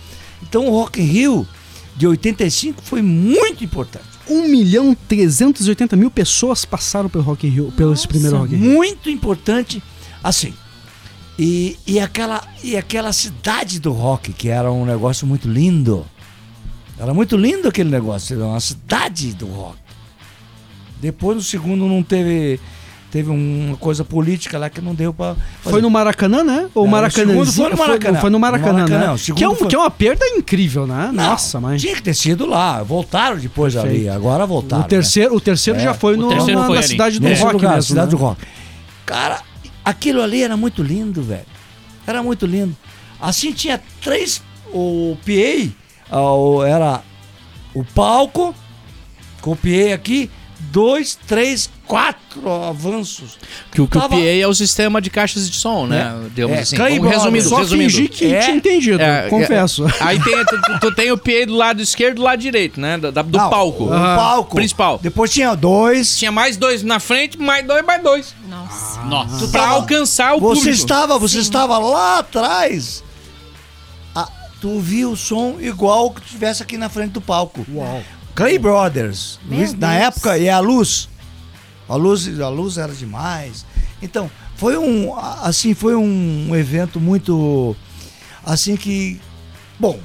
então o Rock in Rio de 85 foi muito importante. 1 milhão 380 mil pessoas passaram pelo Rock in Rio, pelo esse primeiro Rock in Rio. muito importante assim e, e aquela e aquela cidade do rock que era um negócio muito lindo era muito lindo aquele negócio era uma cidade do rock depois no segundo não teve teve uma coisa política lá que não deu pra Foi no Maracanã, né? Ou Não, Maracanã? o segundo foi no Maracanã. Foi, no Maracanã, No Maracanã, né? Que é, um- foi- que é uma perda incrível, né? Não, Nossa, mas... tinha que ter sido lá voltaram depois ali Perfeito. agora voltaram O terceiro, o terceiro É. já foi no, terceiro na, foi na ali. cidade do Nesse rock lugar, mesmo. cidade né? do rock. Cara, aquilo ali era muito lindo, velho. Era muito lindo. Assim tinha três. O PA ah, o- era o palco, com o PA aqui, dois, três, quatro avanços. Que, o- que o Tava- PA é o sistema de caixas de som, né? Digamos É, assim. Resumindo, Só resumindo. fingi que É. tinha entendido, É, confesso. Aí tem, tu, tu- tu tem o PA do lado esquerdo e do lado direito, né? Da- do Não, palco. O palco. Principal. Depois tinha dois. Tinha mais dois na frente, mais dois, mais dois. Nossa. Nossa. Pra alcançar o Você público. estava, você estava lá atrás. Ah, tu viu o som igual que tivesse aqui na frente do palco. Uau. Clay Brothers. Luiz- na época, e a luz. A luz, a luz era demais. Então, foi um, a- assim, foi um evento muito, assim que, bom,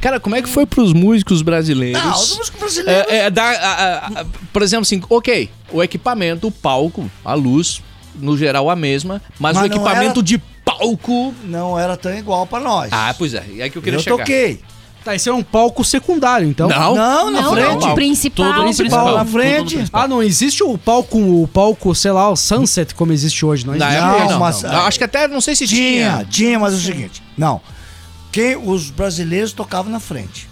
Cara, como é que foi pros músicos brasileiros? não, os músicos brasileiros, É, é, dar, a- a- a- por exemplo, assim, ok, o equipamento, o palco, a luz, no geral a mesma, mas, Mas o equipamento era- de palco. não era tão igual pra nós. Ah, pois é, é que eu queria eu chegar. toquei. Tá, esse é um palco secundário, então. Não, Não, na Não, frente. não, principal. Tudo no Principal, principal. na frente. principal. Ah, não existe o palco, o palco, sei lá, o Sunset como existe hoje, não existe. época, Não, não, mas- não. Acho que até, não sei se Tinha, tinha. tinha, mas é o seguinte, não. Quem, os brasileiros tocavam na frente.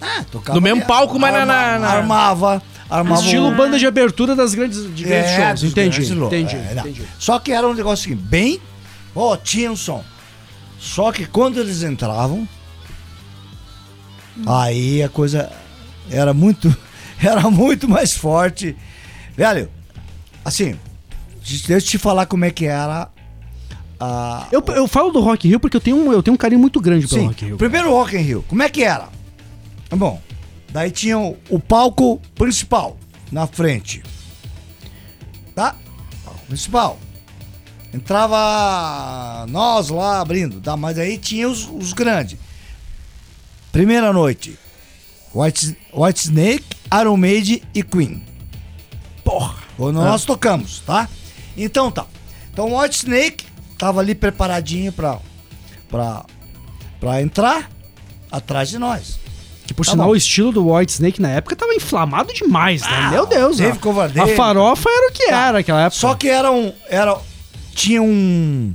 Ah, tocava No mesmo palco, mas na- arma- na- na- Armava, armava. Estilo um- banda de abertura das grandes, de grandes É, shows. Entendi, grandes entendi, é, não. entendi. Só que era um negócio assim, bem. Ó, tinha um som. Só que quando eles entravam, aí a coisa era muito. Era muito mais forte. Velho, assim, deixa eu te falar como é que era a. Eu, eu falo do Rock in Rio porque eu tenho um, eu tenho um carinho muito grande pelo Sim, Rock in Rio. primeiro Rock in Rio, como é que era? Bom, daí tinha o, o palco principal na frente. Tá? Palco principal. Entrava nós lá abrindo, tá? mas aí tinha os, os grandes. Primeira noite, White, White Snake, Iron Maiden e Queen. Porra! Quando nós tocamos, tá? Então tá. Então o White Snake tava ali preparadinho pra, pra, pra entrar atrás de nós. Que por Tá sinal bom. o estilo do White Snake na época tava inflamado demais, né? Ah, Meu Deus, teve covardia. A farofa era o que Tá. era naquela época. Só que era um. Era, tinha um.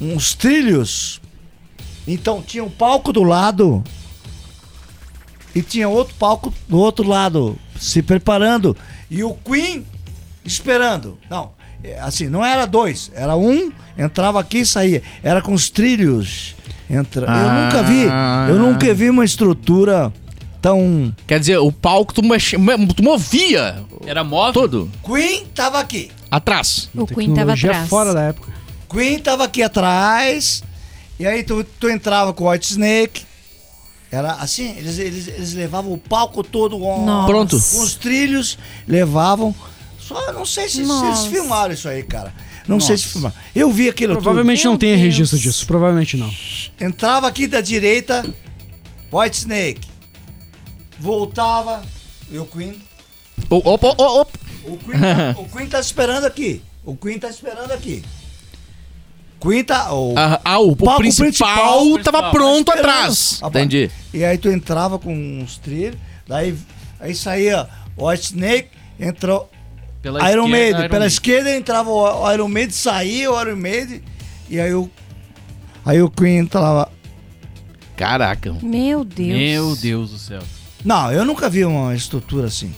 uns trilhos. Então tinha um palco do lado. E tinha outro palco do outro lado, se preparando. E o Queen esperando. Não, é, assim, não era dois. Era um, entrava aqui e saía. Era com os trilhos. Entra. Eu nunca vi. Eu nunca vi uma estrutura tão. Quer dizer, o palco tu, tu movia Era móvel? todo Queen tava aqui. atrás. O Queen tava atrás. fora da época. Queen tava aqui atrás. E aí tu, tu entrava com o White Snake. Era assim, eles, eles, eles levavam o palco todo Nossa. Pronto. com os trilhos, levavam. Só não sei se, se eles Nossa. filmaram isso aí, cara. Não sei se filmaram. Eu vi aquilo Provavelmente Meu não Deus. registro disso. Provavelmente não. tudo. Entrava aqui da direita, White Snake. Voltava, e o Queen. Opa, opa, opa. O Queen, tá, o Queen tá esperando aqui. O Queen tá esperando aqui. Queen tá. O, Ah, ah, o, o palco principal, principal tava pronto atrás. Ah. Entendi. E aí tu entrava com uns trilhos, daí aí saía o White Snake, entrou Pela Iron esquerda, Maiden. Iron Pela Maiden. esquerda entrava o o Iron Maiden, saía o Iron Maiden, e aí o. Aí o Queen entrava. Caraca. Meu Deus. Meu Deus do céu. Não, eu nunca vi uma estrutura assim.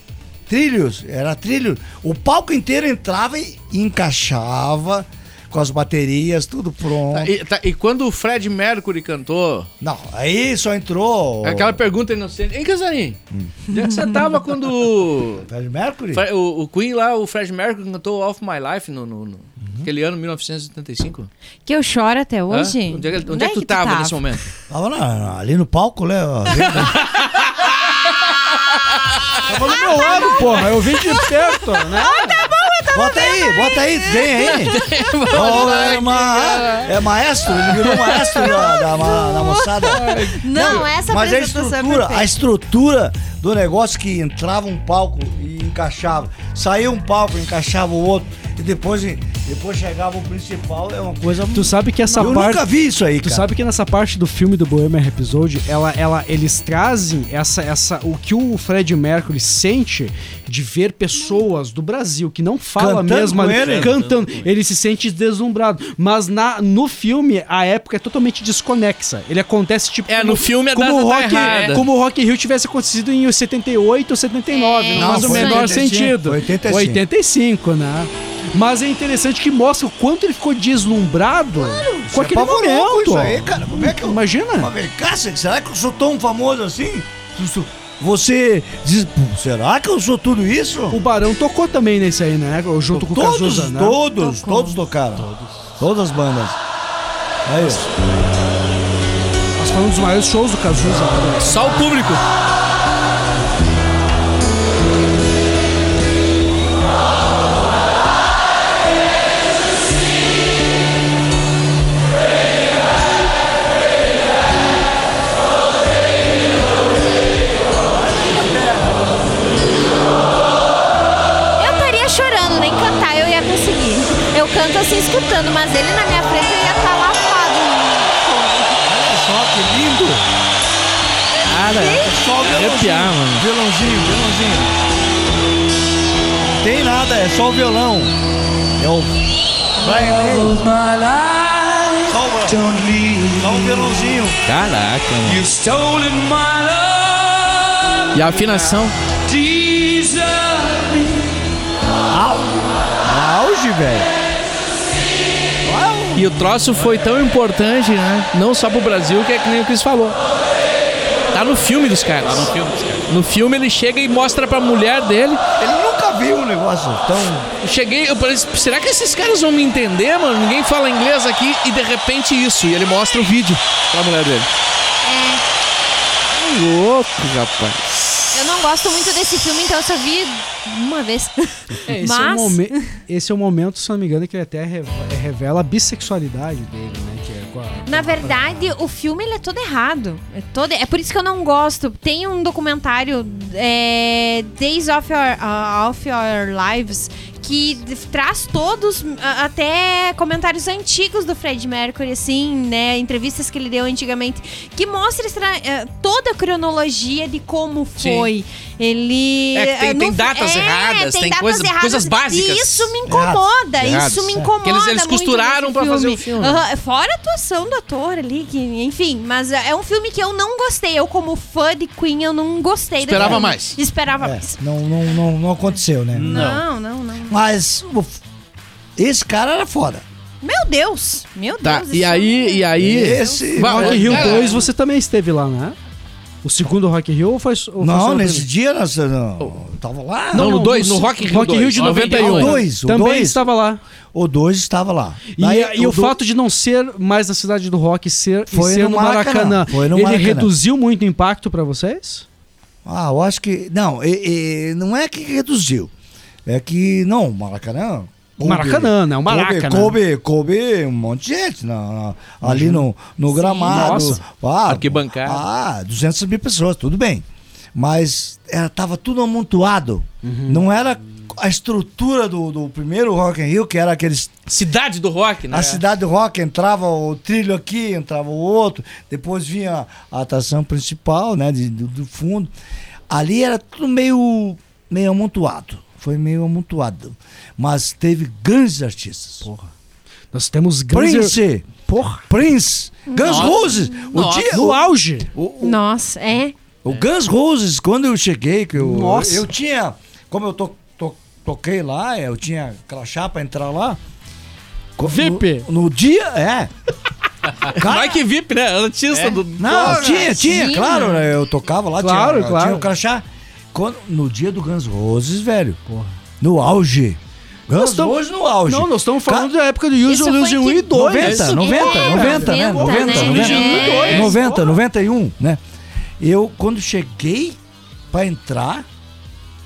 Trilhos, era trilho. O palco inteiro entrava e encaixava com as baterias, tudo pronto. Tá, e, tá, e quando o Fred Mercury cantou, Não, aí só entrou. aquela pergunta inocente. Hein, Casarim? Onde é que você tava quando o, Fred Mercury? O, o Queen lá, o Fred Mercury cantou Off My Life no, no, no- aquele ano, 1975? Que eu choro até Hã? hoje. Onde é, que- onde é que tu tava, nesse momento? Tava na- ali no palco, né? Tava do meu lado, porra. Eu vim de perto, né? Bota aí, bota aí, vem aí. É, ma- é maestro, ele virou maestro da, da, da moçada. Não, essa Mas a é estrutura, a estrutura do negócio que entrava um palco e encaixava, saía um palco, encaixava o outro, e depois, depois chegava o principal, é uma coisa. Tu sabe que essa eu parte. nunca vi isso aí, Tu cara. sabe que nessa parte do filme do Bohemian Rhapsody, ela, ela, eles trazem essa, essa, o que o Fred Mercury sente de ver pessoas do Brasil que não falam Cantando mesmo ele? cantando. Ele se sente deslumbrado. Mas na, no filme, a época é totalmente desconexa. Ele acontece tipo. É, no filme a como o tá Rock, errada. Como o Rock in Rio tivesse acontecido em 78 ou 79. É, não faz o foi menor 85, sentido. foi 85. 85, né? Mas é interessante que mostra o quanto ele ficou deslumbrado com aquele com momento. isso aí, cara. Como é que eu. Imagina. Mas vem cá, será que eu sou tão famoso assim? Você diz, "Pô, será que eu sou tudo isso? O Barão tocou também nesse aí, né? Junto com o todos, Cazuza, né? todos, Tocou. todos tocaram. Todas as bandas. É isso. Mas foi um dos maiores shows do Cazuza. né? Só o público. Escutando, mas ele na minha frente ia estar lavado. Olha só que lindo. Cara, É só o violãozinho. arrepiar, mano. Violãozinho, violãozinho. Não tem nada, é só o violão. É o. Vai, Só o, só o violãozinho. Caraca, mano. E a afinação? Auge, velho. E o troço foi tão importante, né? Não só pro Brasil, que é que nem o Chris falou. Tá no filme dos caras. Tá no filme, cara. No filme ele chega e mostra pra mulher dele. Ele nunca viu um negócio tão. Eu cheguei, eu falei, será que esses caras vão me entender, mano? Ninguém fala inglês aqui e de repente isso. E ele mostra o vídeo pra mulher dele. É, Louco, rapaz. Gosto muito desse filme, então eu só vi uma vez. É, esse, é o Mas- momen- esse é o momento, se não me engano, que ele até reve- revela a bissexualidade dele, né? Que é a- Na verdade, o filme ele é todo errado. É, todo, é por isso que eu não gosto. Tem um documentário, é, Days of Your, uh, of Your Lives, que traz todos, até comentários antigos do Fred Mercury, assim, né? Entrevistas que ele deu antigamente, que mostra eh, toda a cronologia de como Sim. foi. Ele. É tem- eh, tem no- datas erradas, tem datas coisa- coisas básicas. E isso me incomoda, Errados. isso me É. incomoda. Eles- eles muito costuraram nesse pra fazer o filme. Aham, Fora a atuação do ator ali, que, enfim, mas é um filme que eu não gostei. Eu, como fã de Queen, eu não gostei Esperava mais. Esperava É, mais. não, não, não, não aconteceu, né? Não, não, não. Mas o- esse cara era foda. Meu Deus! Meu Tá, Deus. e esse aí, e aí. Esse- Vai, Rock in Rio cara, 2, você também esteve lá, né? O segundo Rock in Rio ou foi, ou foi só Não, o nesse primeiro? dia nós não, tava lá. Não, no 2, no Rock in Rio Rock in Rio de 2, 91. O dois, o Também dois. estava lá. O 2 estava lá. E, Daí, e o, do- fato de não ser mais na cidade do rock ser, e Foi ser no no Maracanã, Maracanã. Foi no ele Maracanã. reduziu muito o impacto pra vocês? Ah, eu acho que. Não, e- e não é que reduziu. É que. Não, Maracanã. coube- Maracanã, né? O Maracanã. Coube, coube, coube um monte de gente na, na- ali no, no gramado. Nossa. Ah, Arquibancada. Ah, 200 mil pessoas, tudo bem. Mas era, tava tudo amontoado. Não era a estrutura do, do primeiro Rock in Rio, que era aqueles Cidade do rock, né? a cidade do rock entrava o trilho aqui, entrava o outro, depois vinha a atração principal, né, de- do, do fundo. Ali era tudo meio, meio amontoado. Foi meio amontoado. Mas teve grandes artistas. Nós temos grandes... Prince, Porra. Prince, Guns Roses. O dia, No o, auge. o, Nossa, é. o Guns Roses, quando eu cheguei, que eu, Nossa. eu tinha, como eu to, to- toquei lá, eu tinha crachá pra entrar lá. VIP. No, no dia, é. Vai que VIP, né? Artista do. Não, tinha, tinha, Sim. claro, né, eu tocava lá, Claro, tinha, claro. tinha o crachá. Quando, no dia do Guns Roses, velho, no auge. Guns tamo- Roses no auge. Não, nós estamos falando Ca- da época do Use em 1 que- e 2. 90, 90, É, 90, né? 90, 90, né? 90, É. 90, 91, né? Eu, quando cheguei pra entrar,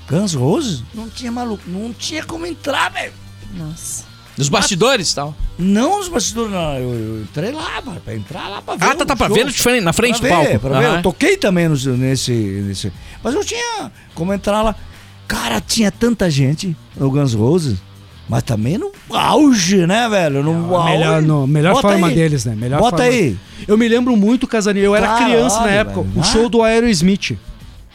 Guns Roses, não tinha maluco, não tinha como entrar, velho. Nossa. Dos bastidores e tal. Não os bastidores, não. Eu, eu entrei lá, pra, pra entrar lá pra ver. Ah, tá, tá pra show. ver de frente- na frente pra do ver, palco. Pra ver. Eu toquei também no- nesse, nesse. Mas eu tinha como entrar lá. Cara, tinha tanta gente no Guns Roses. Mas também no auge, né, velho? No auge. Melhor, no, melhor Bota forma aí. deles, né? Melhor Bota forma. aí. Eu me lembro muito, Casarinho, eu era Caralho, criança na época. velho. O Ah. show do Aerosmith.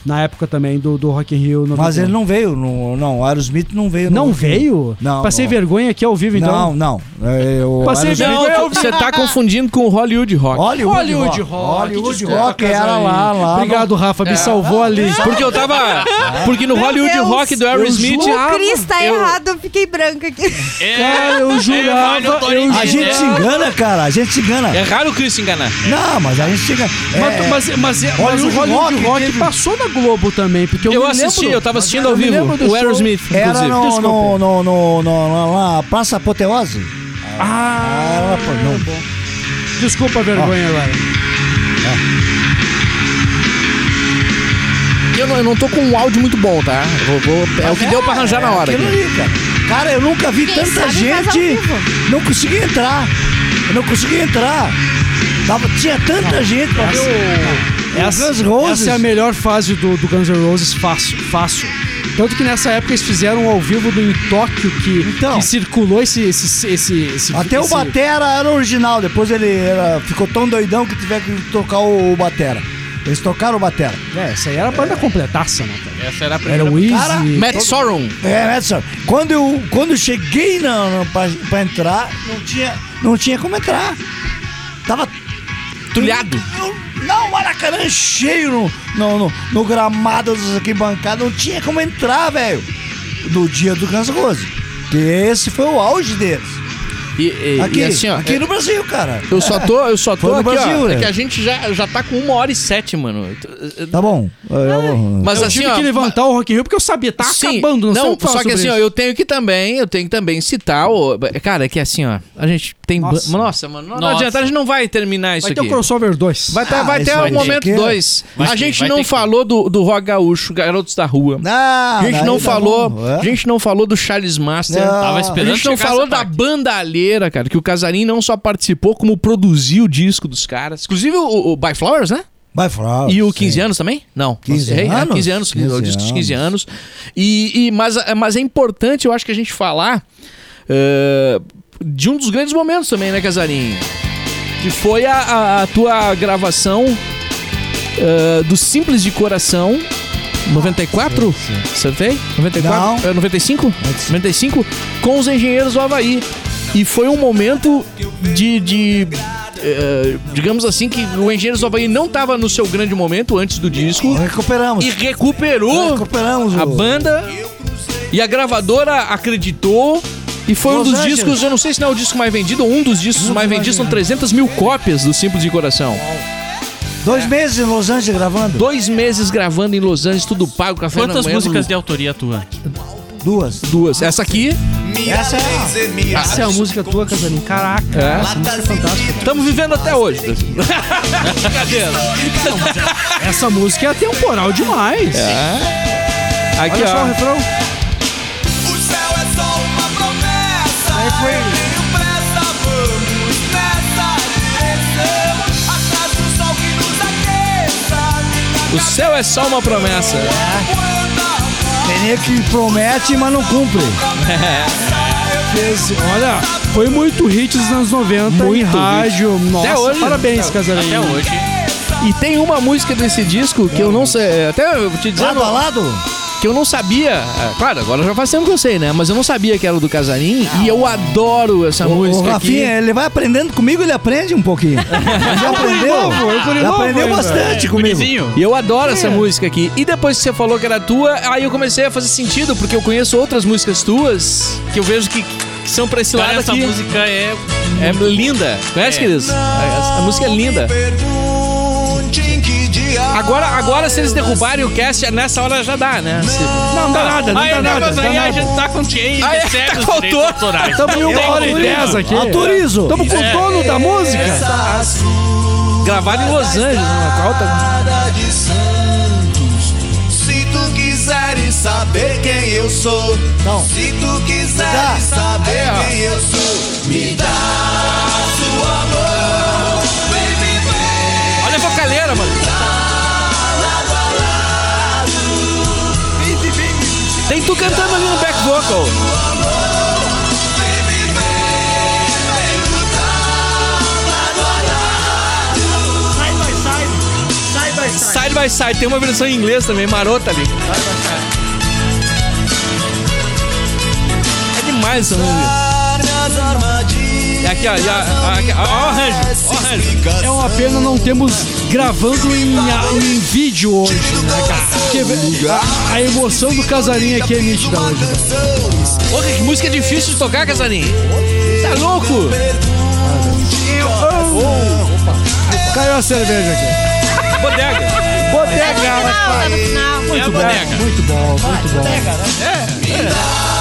Na época também, do, do Rock in Rio. 91. Mas ele não veio, no, não, o Aerosmith não veio. Não no- veio? Não. Passei não. vergonha aqui ao vivo, então. Não, não. É, o Passei Aerosmith- vergonha. Não, tu- você tá confundindo com o Hollywood Rock. Hollywood, Hollywood Rock. Rock. Hollywood desculpa, Rock era Casarinho. lá, lá. Obrigado, Rafa, me salvou ali. Porque eu tava. Porque no Hollywood Deus. Rock do Aerosmith. Eu O Cris tá eu- errado, eu fiquei branca aqui. Cara, eu jurava. eu. A gente se engana, cara. A gente se engana. É raro o Chris se enganar. Não, mas a gente se engana. Mas, É, mas, mas, mas o Hollywood Rock Rock, passou na Globo também, porque eu, Eu me assisti, lembro- eu tava assistindo ao vivo. O. Aerosmith, Era inclusive. no, Desculpa. no, no, no, no- na, na Praça Apoteose. Ah, Ah, pô, não. desculpa a vergonha agora. Eu não, eu não tô com um áudio muito bom, tá? Vou- vou- é o que deu pra arranjar na hora. Ali, cara. Cara, eu nunca vi Quem tanta gente. Não consegui entrar. Eu não consegui entrar. Tava, tinha tanta gente pra ver o, o Essa, Guns Roses. essa é a melhor fase do, do Guns N' Roses, fácil, fácil. Tanto que nessa época eles fizeram um ao vivo do em Tóquio que, Então. que circulou esse, esse, esse, esse Até o esse- Batera era original, depois ele era- ficou tão doidão que tiveram que tocar o, o Batera. Eles tocaram o Batera. É, essa aí era a banda completaça, né, cara? Essa era a Era primeira. o Easy. Cara, Matt Sorum. É, Edson, quando eu, quando eu cheguei na, na, pra, pra entrar, não tinha, não tinha como entrar. Tava Tulhado. no- Não, Maracanã cheio no, no, no, no gramado das arquibancadas, não tinha como entrar, velho. No dia do Guns Roses. Esse foi o auge deles. E, e- Aqui, e assim, ó. aqui no Brasil, cara. Eu só tô, eu só tô aqui, Brasil, ó. né? É que a gente já, já tá com uma hora e sete, mano. Tá bom. Eu- eu- Mas eu assim, tive ó. que levantar o Rock Rio porque eu sabia, tá Sim, acabando, não, não, sei o que falar só que assim, ó, isso. eu tenho que também, eu tenho que também citar o. Cara, é que assim, ó, a gente tem. Nossa. Nossa, Nossa mano, não, Nossa. adianta, a gente não vai terminar isso Vai ter aqui. o crossover 2. Vai ter, Ah, vai ter o vai ter momento que- 2. Vai A ter, gente vai não ter falou do, do rock gaúcho, Garotos da Rua. Não, A gente não tá falou, é. a gente não falou do Charles Master. Tava A esperando gente não falou da parte. Cara, que o Casarim não só participou, como produziu o disco dos caras. Inclusive o, o By Flowers, né? Vai falar. E o 15 anos também? Não. 15 errei. É, anos? 15 anos, 15 o disco de 15 anos. E, e- mas, mas é importante, eu acho que a gente falar eh, de um dos grandes momentos também, né, Casarinho? Que foi a, a- a tua gravação eh, do Simples de Coração. 94? Acertei? 94? Não. É 95? 95? Com os engenheiros do Havaí. E foi um momento de. de, eh, digamos assim, que o Engenheiros do Havaí não estava no seu grande momento antes do disco. Recuperamos. E recuperou Recuperamos a banda. E a gravadora acreditou. E foi um Los dos Angeles. discos, eu não sei se não é o disco mais vendido, ou um dos discos Um mais dos mais vendidos, são 300 mil cópias do Simples de Coração. Dois meses em Los Angeles gravando. Dois meses gravando em Los Angeles, tudo pago, café Quantas na manhã, músicas do- de autoria tua? Duas. Duas. Essa aqui, Essa é a... Essa é a música tua, Casarinho. Caraca, É. essa música é fantástica. estamos vivendo até hoje. Brincadeira. Essa música é atemporal demais. Aqui, Olha só o ó. refrão. O céu é só uma promessa. Aí foi-. O céu é só uma promessa. Tem nego que promete, mas não cumpre. Olha, foi muito hit nos anos 90 Muito em rádio. Nossa, Até hoje. parabéns, Casarinho. Até hoje. E tem uma música desse disco que eu não sei. Até eu te dizer. Lado a lado? Que eu não sabia. é, Claro, agora já faz tempo que eu sei, né? Mas eu não sabia que era do Casarim e eu adoro essa O, música. o Rafinha, aqui. ele vai aprendendo comigo, ele aprende um pouquinho. Ele já aprendeu. novo, é novo aprendeu ainda. bastante comigo. Gurizinho. E eu adoro essa música aqui. E depois que você falou que era tua, aí eu comecei a fazer sentido, porque eu conheço outras músicas tuas que eu vejo que, que são pra esse Cara, lado essa aqui. música é. É linda. Conhece, É. queridos? A, a música é linda. Agora, agora, se eles derrubarem o cast, nessa hora já dá, né? Se- Não, não dá nada, não Aí, dá não, nada. mas dá aí a nada. gente tá com quem é, recebe tá os com direitos autor. autorais. Estamos em uma hora e dez aqui. Autorizo. Estamos com o dono da música. Gravado em Los Angeles, numa qual tá... Nada de santos. Se tu quiseres saber quem eu sou, Não. se tu quiseres saber Aí, quem eu sou, me dá tu cantando ali no back vocal. Side by side, tem uma versão em inglês também, marota ali. É demais essa música. É aqui, ó, ó, o arranjo. É uma pena não temos gravando em, em vídeo hoje, né, cara? Porque a, a emoção do casarinho aqui é nítida hoje. Porra, que música difícil de tocar, Casarinho. Tá louco? Caiu a cerveja aqui. Bodega. Tá no final, tá no final. É a boneca. Muito bom, muito bom. Dá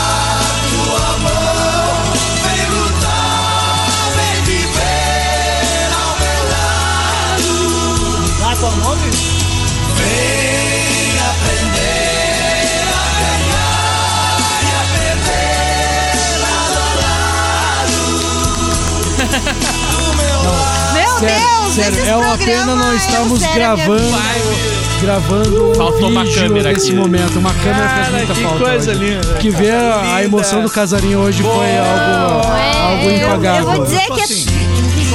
Meu Sério, Deus, sério, esses é uma pena não eu estarmos sério, gravando, minha- gravando Faltou uma vídeo câmera nesse aqui. momento. Uma câmera faz Cara, muita que falta. coisa hoje. linda. Que ver a emoção do casarinho hoje foi algo, algo É, eu, impagável. eu vou dizer que é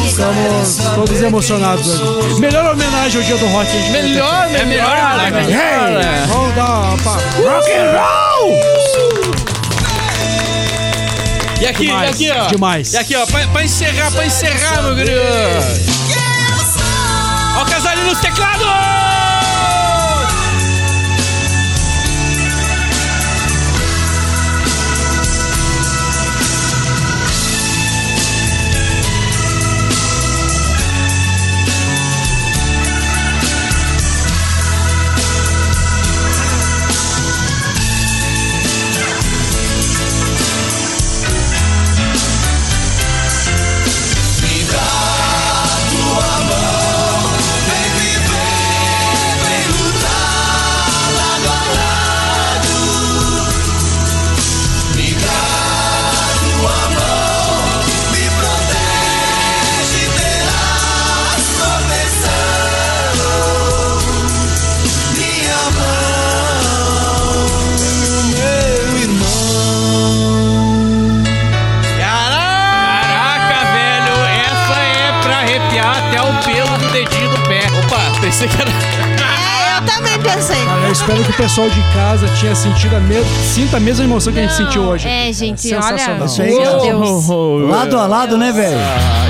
Estamos todos emocionados hoje. Melhor homenagem ao dia do rock. a ter. Melhor, É melhor, melhor, melhor. Vamos dar uma Rock and roll! E aqui, Demais, e aqui, ó. demais. E aqui, ó, pra, pra encerrar, pra encerrar, meu querido. Ó o Casarinho nos teclados! Pensei que era. É, eu também pensei. Cara, eu espero que o pessoal de casa tinha sentido a me... sinta a mesma emoção que a gente sentiu hoje. É, gente, olha. Sensacional. Isso aí, Meu. Deus. Lado a lado, né, velho?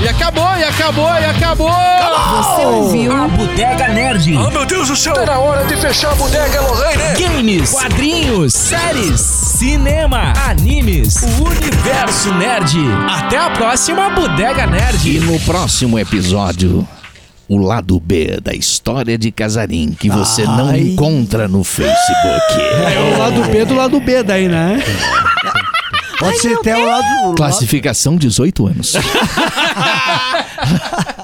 E acabou, e acabou, e acabou! Você ouviu? A Bodega Nerd. Oh, meu Deus do céu! Tá na hora de fechar a bodega, Lorraine! Games, quadrinhos, séries, cinema, animes, o universo nerd. Até a próxima Bodega E Nerd! no próximo episódio, o lado B da história de Casarim que você não Ai. encontra no Facebook. É o lado B do lado B daí, né? Pode ser até o lado. Classificação 18 anos.